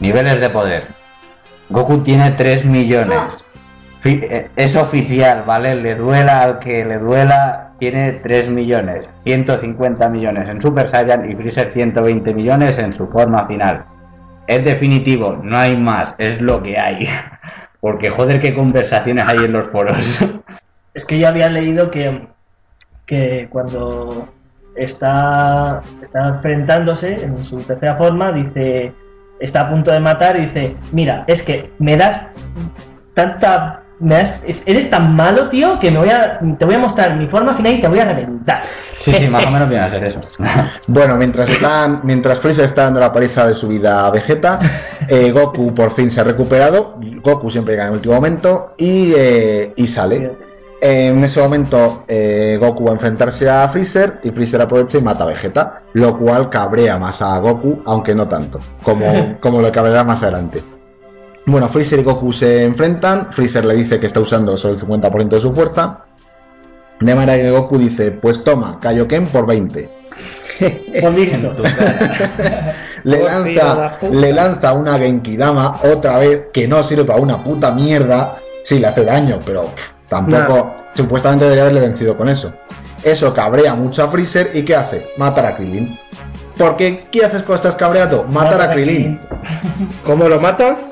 niveles de poder. Goku tiene 3 millones. Eh, Es oficial, ¿vale? Le duela al que le duela, tiene 3 millones. 150 millones en Super Saiyan y Freezer 120 millones en su forma final. Es definitivo, no hay más, es lo que hay. Porque joder, qué conversaciones hay en los foros. Es que yo había leído que, que cuando está, está enfrentándose en su tercera forma, dice, está a punto de matar y dice, mira, es que me das tanta... Me eres tan malo, tío, que me voy a, te voy a mostrar mi forma final y te voy a reventar. Sí, sí, más o menos viene a ser eso. Bueno, mientras están, mientras Freezer está dando la paliza de su vida a Vegeta, eh, Goku por fin se ha recuperado. Goku siempre llega en el último momento y, eh, y sale. En ese momento eh, Goku va a enfrentarse a Freezer y Freezer aprovecha y mata a Vegeta, lo cual cabrea más a Goku, aunque no tanto, como, como lo cabreará más adelante. Bueno, Freezer y Goku se enfrentan, Freezer le dice que está usando solo el 50% de su fuerza, de manera que Goku dice, pues toma, Kaioken por 20. Por listo. Le Hostia, lanza, le lanza una Genkidama otra vez que no sirve para una puta mierda. Sí, le hace daño, pero Tampoco, supuestamente debería haberle vencido con eso. Eso cabrea mucho a Freezer y ¿qué hace? Matar a Krillin. Porque ¿qué haces cuando estás cabreado? Matar a Krillin. ¿Cómo lo mata?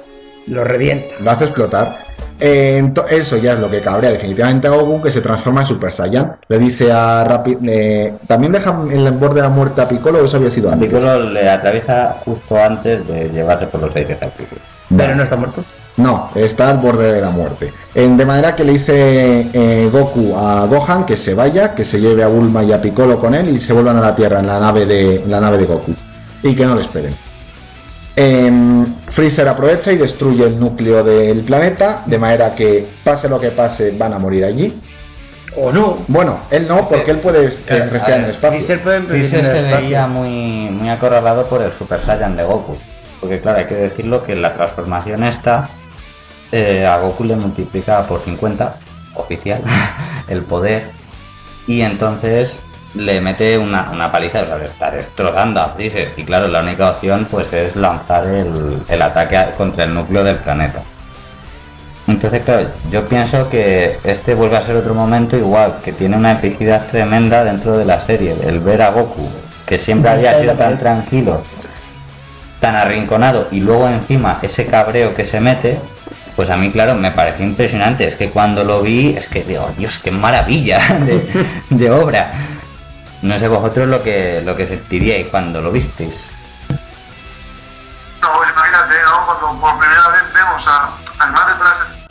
Lo revienta. Lo hace explotar. Eh, eso ya es lo que cabrea definitivamente a Goku, que se transforma en Super Saiyan. Le dice a Rapid. eh, También deja en el borde de la muerte a Piccolo, o eso había sido antes. Piccolo le atraviesa justo antes de llevarse por los seis ejercicios. Pero no está muerto. No, está al borde de la muerte. En- de manera que le dice eh, Goku a Gohan que se vaya, que se lleve a Bulma y a Piccolo con él y se vuelvan a la Tierra en la nave de, en la nave de Goku. Y que no le esperen. Em, Freezer aprovecha y destruye el núcleo del planeta, de manera que pase lo que pase van a morir allí. O no. Bueno, él no, porque él puede Claro, respirar en el espacio. Freezer puede Freezer en el se espacio. veía muy, muy acorralado por el Super Saiyan de Goku. Porque claro, hay que decirlo que la transformación esta eh, a Goku le multiplica por 50, oficial, el poder. Y entonces le mete una, una paliza, le está destrozando a Freezer. Y claro, la única opción pues es lanzar el, el ataque contra el núcleo del planeta. Entonces, claro, yo pienso que este vuelve a ser otro momento igual, que tiene una epicidad tremenda dentro de la serie. El ver a Goku, que siempre había sido tan tranquilo, tan arrinconado, y luego encima ese cabreo que se mete, pues a mí, claro, me pareció impresionante. Es que cuando lo vi, es que digo, Dios, qué maravilla de, de obra. No sé vosotros lo que, lo que sentiríais cuando lo visteis. No, pues imagínate, ¿no? Cuando por primera vez vemos a, además de toda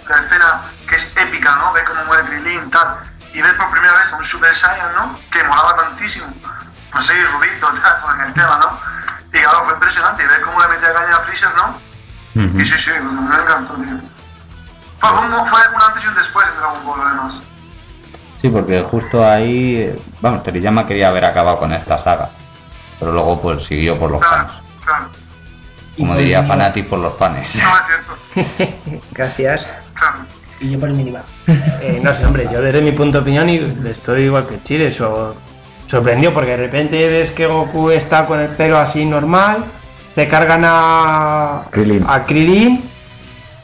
la escena que es épica, ¿no? Ve cómo muere Krilin, tal, y ves por primera vez a un Super Saiyan, ¿no? Que molaba tantísimo. Pues sí, Rubito, tal, en el tema, ¿no? Y claro, fue impresionante, y ver cómo le metía caña a Freezer, ¿no? Y sí, sí, me encantó, tío. Fue un, fue un antes y un después en Dragon Ball, además. Sí, porque justo ahí, vamos, Toriyama quería haber acabado con esta saga. Pero luego pues siguió por los Claro, fans. claro. Como Y diría Fanatic por los fans. No, es cierto, Gracias. claro. Y yo por el mínima. Eh, no sé, hombre, yo desde mi punto de opinión y estoy igual que Chile, so- sorprendió porque de repente ves que Goku está con el pelo así normal, te cargan a Krillin. a Krillin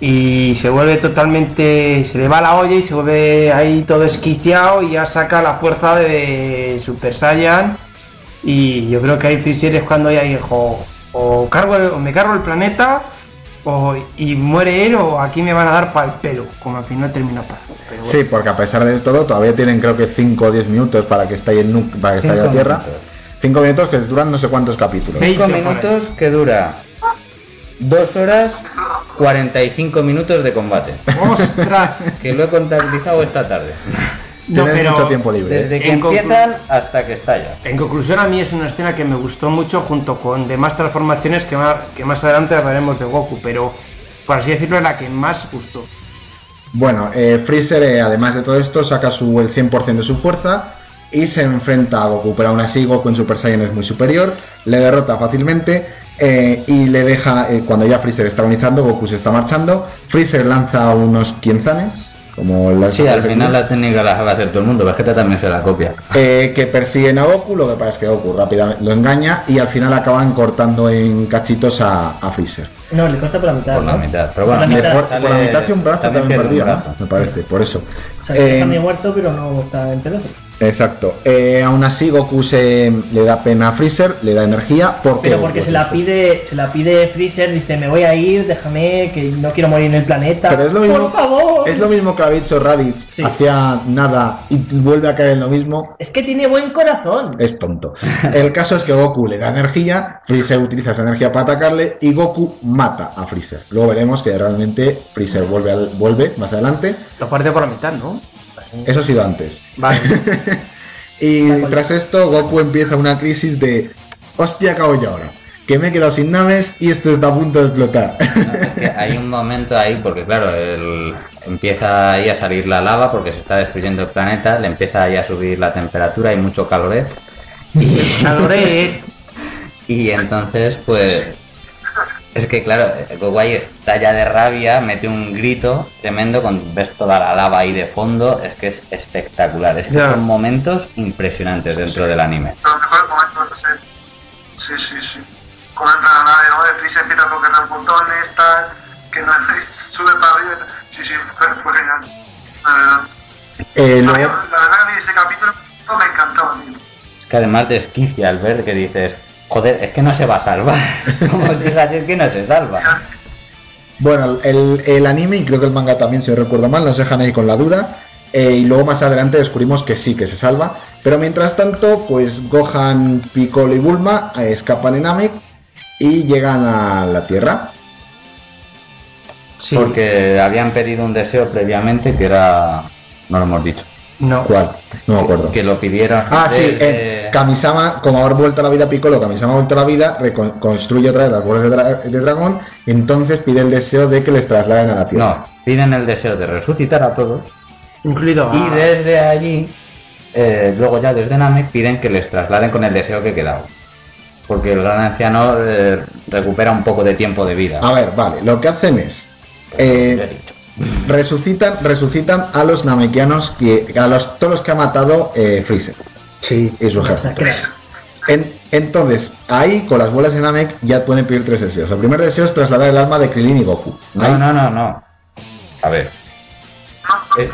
y se vuelve totalmente, se le va la olla y se vuelve ahí todo esquiciado y ya saca la fuerza de Super Saiyan y yo creo que ahí Freezer es cuando ya dijo o cargo el- o me cargo el planeta o, y muere él o aquí me van a dar para el pelo, como al final termina para. Bueno. Sí, porque a pesar de todo, todavía tienen creo que 5 o 10 minutos para que esté en para que esté en la Tierra. minutos. 5 minutos que duran no sé cuántos capítulos. Sí. Cinco por ahí. minutos que dura dos horas 45 minutos de combate. ¡Ostras! Que lo he contabilizado esta tarde. No, Tienes pero mucho tiempo libre. ¿eh? Desde que empiezan hasta que estalla. En conclusión, a mí es una escena que me gustó mucho junto con demás transformaciones que más, que más adelante hablaremos de Goku, pero por así decirlo, es la que más gustó. Bueno, eh, Freezer, eh, además de todo esto, saca su, el 100% de su fuerza y se enfrenta a Goku, pero aún así Goku en Super Saiyan es muy superior, le derrota fácilmente eh, y le deja, eh, cuando ya Freezer está agonizando, Goku se está marchando, Freezer lanza unos quienzanes, como las Sí, al final la técnica la sabe hacer todo el mundo. Vegeta también se la copia. eh, que persiguen a Goku, lo que pasa es que Goku rápidamente lo engaña y al final acaban cortando en cachitos a, a Freezer. No, le corta por la mitad. Por la mitad. Pero Por bueno, la Le mitad. por, sale- por la mitad hace un brazo también perdido, me parece, por eso. O sea, que Eh, está medio muerto, pero no está en. Exacto. Eh, aún así, Goku se le da pena a Freezer, le da energía. ¿Por qué Pero porque se la pide, se la pide Freezer, dice me voy a ir, déjame, que no quiero morir en el planeta. Pero es lo mismo, Por favor. es lo mismo que había dicho Raditz Sí. hacía nada y vuelve a caer en lo mismo. Es que tiene buen corazón. Es tonto. El caso es que Goku le da energía, Freezer utiliza esa energía para atacarle y Goku mata a Freezer. Luego veremos que realmente Freezer vuelve, al- vuelve más adelante. Lo parte por la mitad, ¿no? Eso ha sido antes. Vale. Y tras esto, Goku empieza una crisis de hostia, acabo yo ahora. Que me he quedado sin naves y esto está a punto de explotar. No, es que hay un momento ahí, porque claro, el- empieza ahí a salir la lava porque se está destruyendo el planeta, le empieza ahí a subir la temperatura, hay mucho caloret. Y, y entonces, pues. Es que claro, Goku ahí está ya de rabia, mete un grito tremendo, con, ves toda la lava ahí de fondo, es que es espectacular, es que son momentos impresionantes dentro del anime. Los mejores momentos de ser. Sí, sí, sí. Cuando entra la nave, ¿no? De Freezer empieza a tocar los botones, tal, que no sube para arriba. Sí, sí, fue, fue genial. La verdad. Eh, luego- la verdad que a mí ese capítulo me encantaba, tío. Es que además desquicia al ver que dices, joder, es que no se va a salvar. Como si es así, es que no se salva. Bueno, el, el anime y creo que el manga también, si no recuerdo mal, nos dejan ahí con la duda. eh, y luego más adelante descubrimos que sí, que se salva. Pero mientras tanto, pues Gohan, Piccolo y Bulma eh, escapan en Namek y llegan a la Tierra. Sí. Porque habían pedido un deseo previamente que era. No lo hemos dicho. No. ¿Cuál? No me acuerdo. Que lo pidieron. Ah, sí, Kamisama, como haber vuelto a la vida Piccolo, Kamisama ha vuelto a la vida, reconstruye otra vez las bolas de, dra- de dragón, entonces pide el deseo de que les trasladen a la Tierra. No, piden el deseo de resucitar a todos. Incluido a... Y desde allí, eh, luego ya desde Namek, piden que les trasladen con el deseo que ha quedado. Porque el gran anciano eh, recupera un poco de tiempo de vida. A ver, vale, lo que hacen es... Eh. Resucitan, resucitan a los namekianos que a los todos los que ha matado eh, Freezer Sí. y su ejército. En- entonces, ahí con las bolas de Namek ya pueden pedir tres deseos. El primer deseo es trasladar el alma de Krillin y Goku. No, Ahí- no, no, no. A ver. No, no, Es-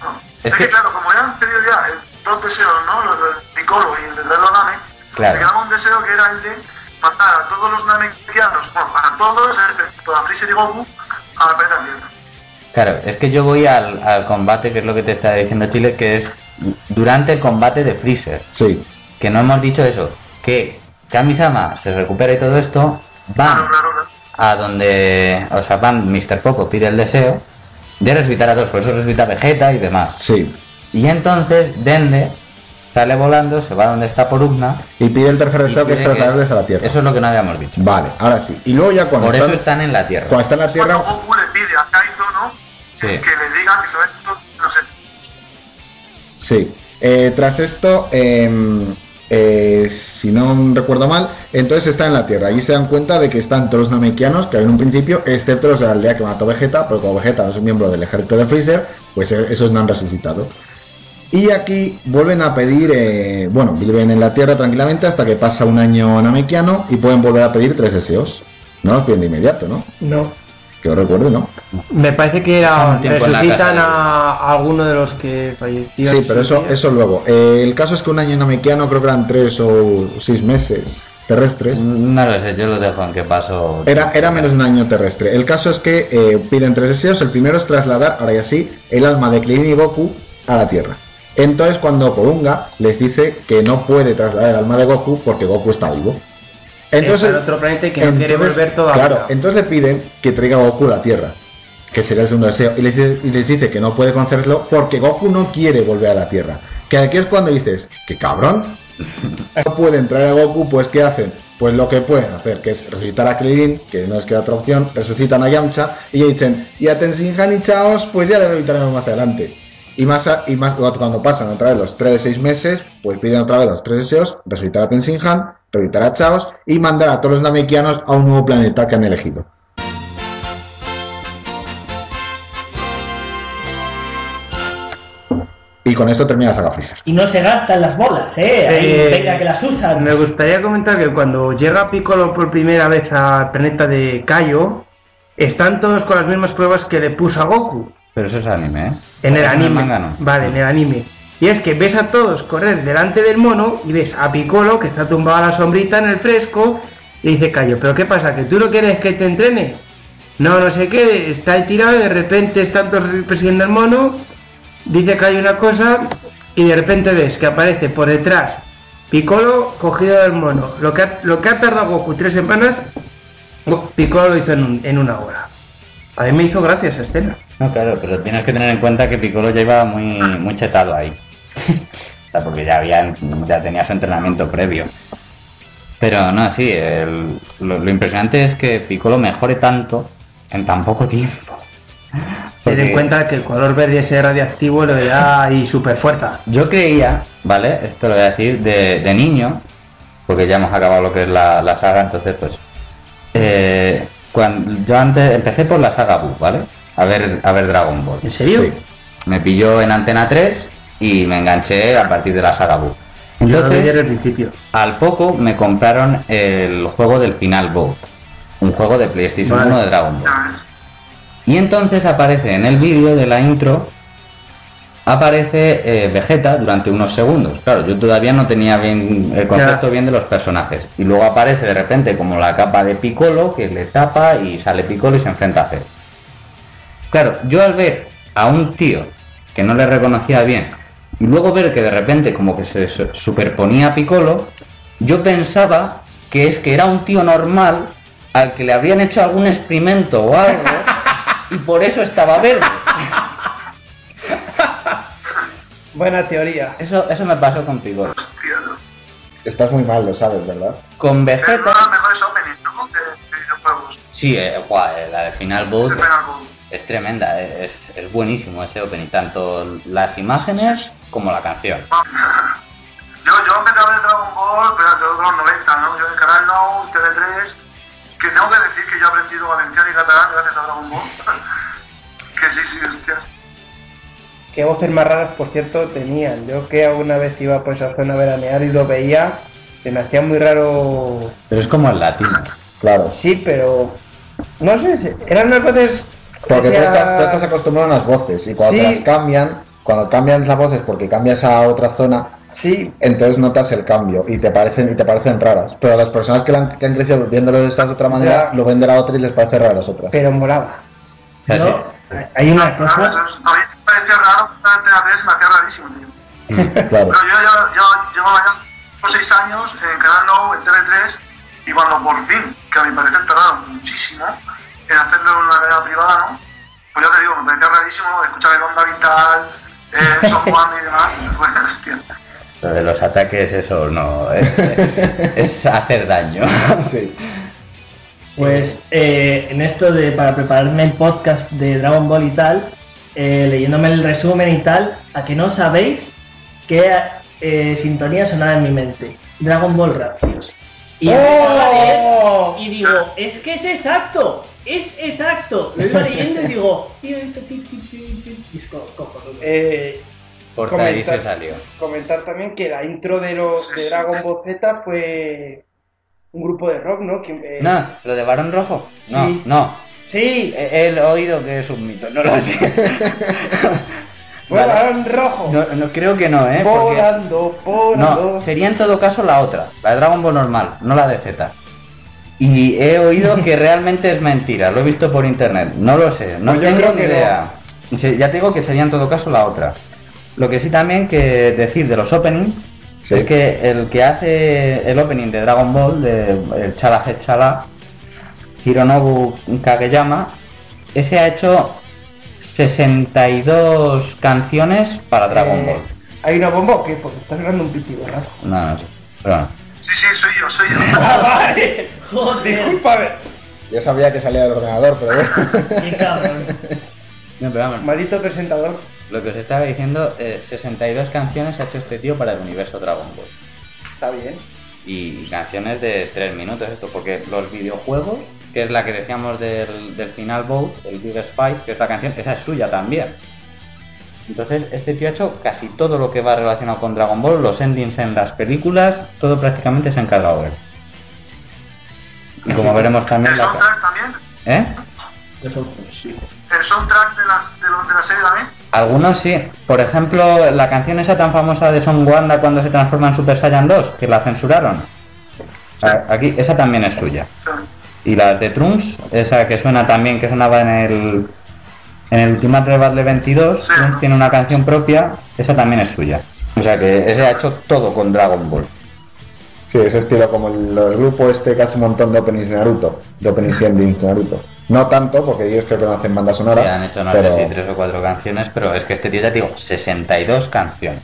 no. es Es, que, que- claro, como ya han pedido ya el- dos deseos, ¿no? Los del Piccolo y el del Drelo Name, Claro. quedaba un deseo que era el de matar a todos los Namekianos, bueno, a todos, excepto a Freezer y Goku, a la planeta. Claro, es que yo voy al, al combate, que es lo que te está diciendo Chile, que es durante el combate de Freezer. Sí. Que no hemos dicho eso. Que Kamisama se recupera y todo esto, van a donde, o sea, van Mr. Popo pide el deseo de resucitar a todos, por eso resucita Vegeta y demás. Sí. Y entonces Dende sale volando, se va donde está Porugna. Y pide el tercer deseo que es trasladarles a la Tierra. Eso es lo que no habíamos dicho. Vale, ahora sí. Y luego ya cuando Por eso están, están en la Tierra. cuando está en la Cuando Tierra, Goku le pide a Kaito, ¿no? Sí. Que le diga que va a no sé. Sí. Eh, tras esto, em, eh, si no recuerdo mal, entonces está en la Tierra. Allí se dan cuenta de que están todos los namekianos que en un principio, excepto los de la aldea que mató Vegeta, porque como Vegeta no es un miembro del ejército de Freezer, pues eh, esos no han resucitado. Y aquí vuelven a pedir, eh, bueno, viven en la Tierra tranquilamente hasta que pasa un año namekiano y pueden volver a pedir tres deseos. No los piden de inmediato, ¿no? No. Que os ¿no? Me parece que era, resucitan a, a alguno de los que fallecieron. Sí, pero eso, eso luego. Eh, el caso es que un año namekiano creo que eran tres o seis meses terrestres. No lo sé, yo lo dejo en que paso. Era, era menos de un año terrestre. El caso es que eh, piden tres deseos. El primero es trasladar, ahora ya sí, el alma de Krillin y Goku a la Tierra. Entonces cuando Porunga les dice que no puede trasladar el alma de Goku porque Goku está vivo. Entonces, Está en otro planeta y que no quiere volver todavía. Claro, entonces le piden que traiga a Goku a la Tierra, que sería el segundo deseo. Y les, dice- y les dice que no puede concederlo porque Goku no quiere volver a la Tierra. Que aquí es cuando dices, que cabrón, no pueden traer a Goku, pues ¿qué hacen? Pues lo que pueden hacer, que es resucitar a Krillin, que no es que otra opción, resucitan a Yamcha y dicen, y a Tenshinhan y Chaos, pues ya le resucitaremos más adelante. Y más, a- y más cuando pasan otra vez los 3-6 meses, pues piden otra vez los tres deseos, resucitar a Tenshinhan, resucitar a Chaos y mandar a todos los Namekianos a un nuevo planeta que han elegido. Y con esto termina la saga Freezer. Y no se gastan las bolas, ¿eh? Ahí, Eh, venga, que las usan. Me gustaría comentar que cuando llega Piccolo por primera vez al planeta de Kaio, están todos con las mismas pruebas que le puso a Goku. Pero eso es anime, ¿eh? En el anime. manga no. Vale, en el anime. Y es que ves a todos correr delante del mono y ves a Piccolo que está tumbado a la sombrita en el fresco y dice Cayo, ¿pero qué pasa? ¿Que tú no quieres que te entrene? No, no sé qué, está ahí tirado y de repente todos persiguiendo al mono, dice que hay una cosa y de repente ves que aparece por detrás Piccolo cogido del mono. Lo que ha, lo que ha tardado Goku tres semanas, Piccolo lo hizo en, un- en una hora. A mí me hizo gracia esa escena. No, claro, pero tienes que tener en cuenta que Piccolo ya iba muy, muy chetado ahí. o sea, porque ya, había, ya tenía su entrenamiento previo. Pero no, sí, el- lo, lo impresionante es que Piccolo mejore tanto en tan poco tiempo. Ten Porque en cuenta que el color verde ese radiactivo le da ahí super fuerza. Yo creía, ¿vale? Esto lo voy a decir de, de niño, porque ya hemos acabado lo que es la, la saga, entonces pues... eh, cuando, yo antes empecé por la saga Buu, ¿vale? A ver, a ver Dragon Ball. ¿En serio? Sí. Me pilló en Antena 3 y me enganché a partir de la saga Buu. Yo Entonces, principio. al poco me compraron el juego del Final Boat, un juego de PlayStation Vale. 1 de Dragon Ball. Y entonces aparece en el vídeo de la intro aparece eh, Vegeta durante unos segundos. Claro, yo todavía no tenía bien el concepto Ya. bien de los personajes. Y luego aparece de repente como la capa de Piccolo que le tapa y sale Piccolo y se enfrenta a Cell. Claro, yo al ver a un tío que no le reconocía bien y luego ver que de repente como que se su- superponía a Piccolo, yo pensaba que es que era un tío normal al que le habrían hecho algún experimento o algo y por eso estaba verde. Buena teoría. Eso, eso me pasó con Piccolo. Hostia, ¿no? Estás muy mal, lo sabes, ¿verdad? Con Es uno de los Vegeta... mejores openings, ¿no? De, de videojuegos. Sí, eh, guau, eh, la de Final Final Boss. es tremenda, eh, es, es buenísimo ese opening, tanto las imágenes como la canción. Yo, yo empecé a ver Dragon Ball, pero de los 90, ¿no? Yo en Canal Now, TV3, que tengo que decir que yo he aprendido valenciano y catalán gracias a Dragon Ball. que sí, sí, hostias. Qué voces más raras, por cierto, tenían. Yo que alguna vez iba por esa zona a veranear y lo veía, se me hacía muy raro. Pero es como el latino. Claro. Sí, pero. No sé, eran unas voces. Porque tú estás, tú estás acostumbrado a unas voces y cuando te Sí. las cambian, cuando cambian las voces porque cambias a otra zona, Sí, entonces notas el cambio y te parecen y te parecen raras. Pero las personas que, la han, que han crecido viéndolo de esta otra manera, Ya. lo ven de la otra y les parece raro a las otras. pero molaba. O sea, No, hay una cosa. Parecía raro, en TV3 me hacía rarísimo, tío. Claro. Pero yo ya, ya llevaba ya 6 años en Canal Now, en TV3, y cuando por fin, que a mi parecer tardaron muchísimo en hacerlo en una cadena privada, ¿no? Pues ya te digo, me parecía rarísimo ¿no? escuchar el Onda Vital, el Son Juan y demás. Bueno, hostia. Lo de los ataques, eso no. Es, es hacer daño. Sí. Pues eh, en esto de para prepararme el podcast de Dragon Ball y tal, eh, leyéndome el resumen y tal, a que no sabéis qué eh, sintonía sonaba en mi mente. Dragon Ball Rap, tíos. Y ¡Oh! y digo, es que es exacto, es exacto. Lo iba leyendo y digo, tío, tío, tío, tío, tío, tío, y es co- cojonudo. Eh, Corta ahí se salió. comentar también que la intro de, los de Dragon Ball Z fue un grupo de rock, ¿no? Que, eh, No, lo de Barón Rojo. No, Sí. no. Sí, He, he oído que es un mito, no lo sé. Vale. Barón Rojo. No, no, creo que no, ¿eh? Volando. No, sería en todo caso la otra, la de Dragon Ball normal, no la de Z. Y he oído que realmente es mentira, lo he visto por internet, no lo sé, no Pues tengo ni idea. Ya te digo que sería en todo caso la otra. Lo que sí también que decir de los openings Sí. es que el que hace el opening de Dragon Ball, de el Chala Chala, Hironobu Kageyama, ese ha hecho 62 canciones para Dragon Eh, Ball. Hay una bomba o qué? Porque está sonando un pitido, ¿verdad? No, no sé. Pero bueno. Sí, sí, soy yo, soy yo. Ah, vale. Joder, Discúlpame. Yo sabía que salía del ordenador, pero qué cabrón. No, pero vamos, Maldito presentador. Lo que os estaba diciendo, eh, 62 canciones ha hecho este tío para el universo Dragon Ball. Está bien. Y, y canciones de 3 minutos, esto, porque los videojuegos, que es la que decíamos del, del Final Bout, el Big Spike, que es la canción, esa es suya también. Entonces, este tío ha hecho casi todo lo que va relacionado con Dragon Ball, los endings en las películas, todo prácticamente se ha encargado él. Y como veremos también El la... soundtrack también, ¿Eh? el soundtrack de, las, de, lo- de la serie también. Algunos sí. Por ejemplo, la canción esa tan famosa de Son Wanda cuando se transforma en Super Saiyan 2, que la censuraron. Aquí, esa también es suya. Y la de Trunks, esa que suena también, que sonaba en el en el Ultimate Battle 22, Sí. Trunks tiene una canción propia, esa también es suya. O sea que ese ha hecho todo con Dragon Ball. Sí, ese estilo como el, el grupo este que hace un montón de openings de Naruto, de openings y endings de Naruto. No tanto, porque ellos creo que no hacen banda sonora. Sí, han hecho no pero... sé si tres o cuatro canciones, pero es que este tío ya digo, 62 canciones.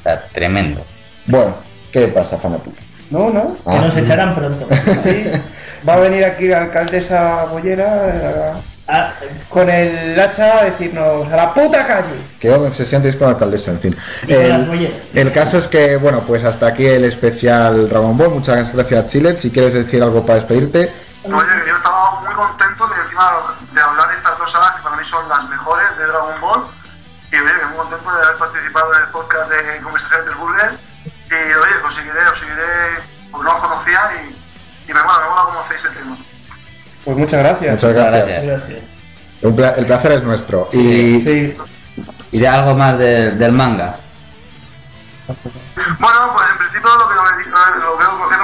O sea, tremendo. Bueno, ¿qué pasa, fanático? No, no. Que nos echarán pronto. Sí. Va a venir aquí la alcaldesa Bollera Ah, con el hacha a decirnos a la puta calle. Qué obsesión tenéis con la alcaldesa, en fin. Y El- las. El caso es que, bueno, pues hasta aquí el especial Dragon Ball. Muchas gracias, Chilet. Si quieres decir algo para despedirte. Oye, que yo estaba muy contento de encima de hablar de estas dos sagas que para mí son las mejores de Dragon Ball. Y oye, que muy contento de haber participado en el podcast de Conversaciones del Burger. Y oye, os seguiré, os seguiré, porque no os conocía y, y me mola, me mola cómo hacéis el tema. Pues muchas gracias. Muchas gracias. el placer es nuestro. Sí, y, Sí. Y de algo más de- del manga. Bueno, pues en principio lo que lo, he- lo veo lo que he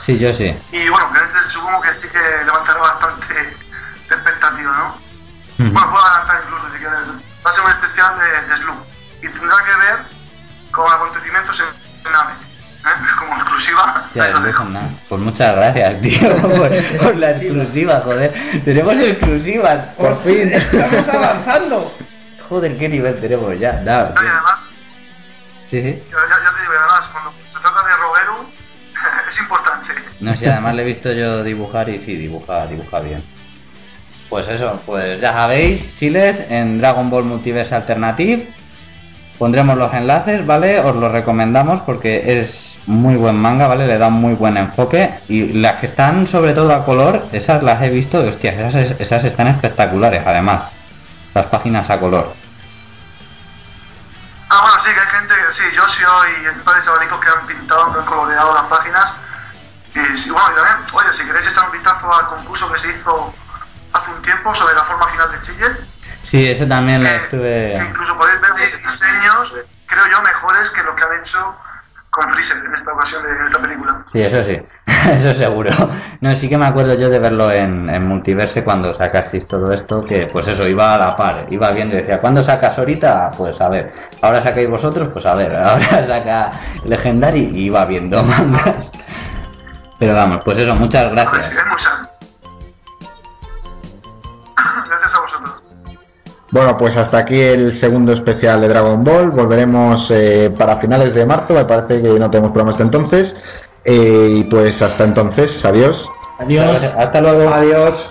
Sí, yo sí. Y bueno, que este supongo que sí que levantará bastante expectativa, ¿no? Bueno, puedo adelantar incluso si quieres. Va a ser un especial de, de Sloop y tendrá que ver con acontecimientos en Nave, ¿eh? como exclusiva. Ya. Pues muchas gracias, tío, por, por la exclusiva, joder. Tenemos exclusivas. Por fin. Estamos avanzando. Joder, qué nivel tenemos ya. Nada, No, y además, sí, sí. ya, te digo, además, cuando se trata de Roberu, es importante. No sé, además le he visto yo dibujar y sí, dibuja, dibuja bien. Pues eso, pues ya sabéis, chiles, en Dragon Ball Multiverse Alternative. Pondremos los enlaces, ¿vale? Os lo recomendamos porque es muy buen manga, ¿vale? Le da un muy buen enfoque. Y las que están sobre todo a color, esas las he visto hostias, esas, esas están espectaculares además. Las páginas a color. Ah, bueno, sí, que hay gente, sí, Yoshio y un de que han pintado, que han coloreado las páginas. Y sí, bueno, y también, oye, si queréis echar un vistazo al concurso que se hizo hace un tiempo sobre la forma final de Chile, Sí, eso también lo estuve... que incluso podéis ver diseños, creo yo, mejores que lo que han hecho con Freezer en esta ocasión de en esta película. Sí, eso sí, eso seguro. No, sí que me acuerdo yo de verlo en, en Multiverse cuando sacasteis todo esto, que pues eso, iba a la par, iba viendo y decía, ¿cuándo sacas ahorita? Pues a ver, ahora sacáis vosotros, pues a ver, ahora saca Legendary y iba viendo mangas. Pero vamos, pues eso, muchas gracias. Gracias a vosotros. Bueno, pues hasta aquí el segundo especial de Dragon Ball. Volveremos eh, para finales de marzo. Me parece que no tenemos programa hasta entonces. Eh, y pues hasta entonces, adiós. Adiós. Hasta luego. Adiós.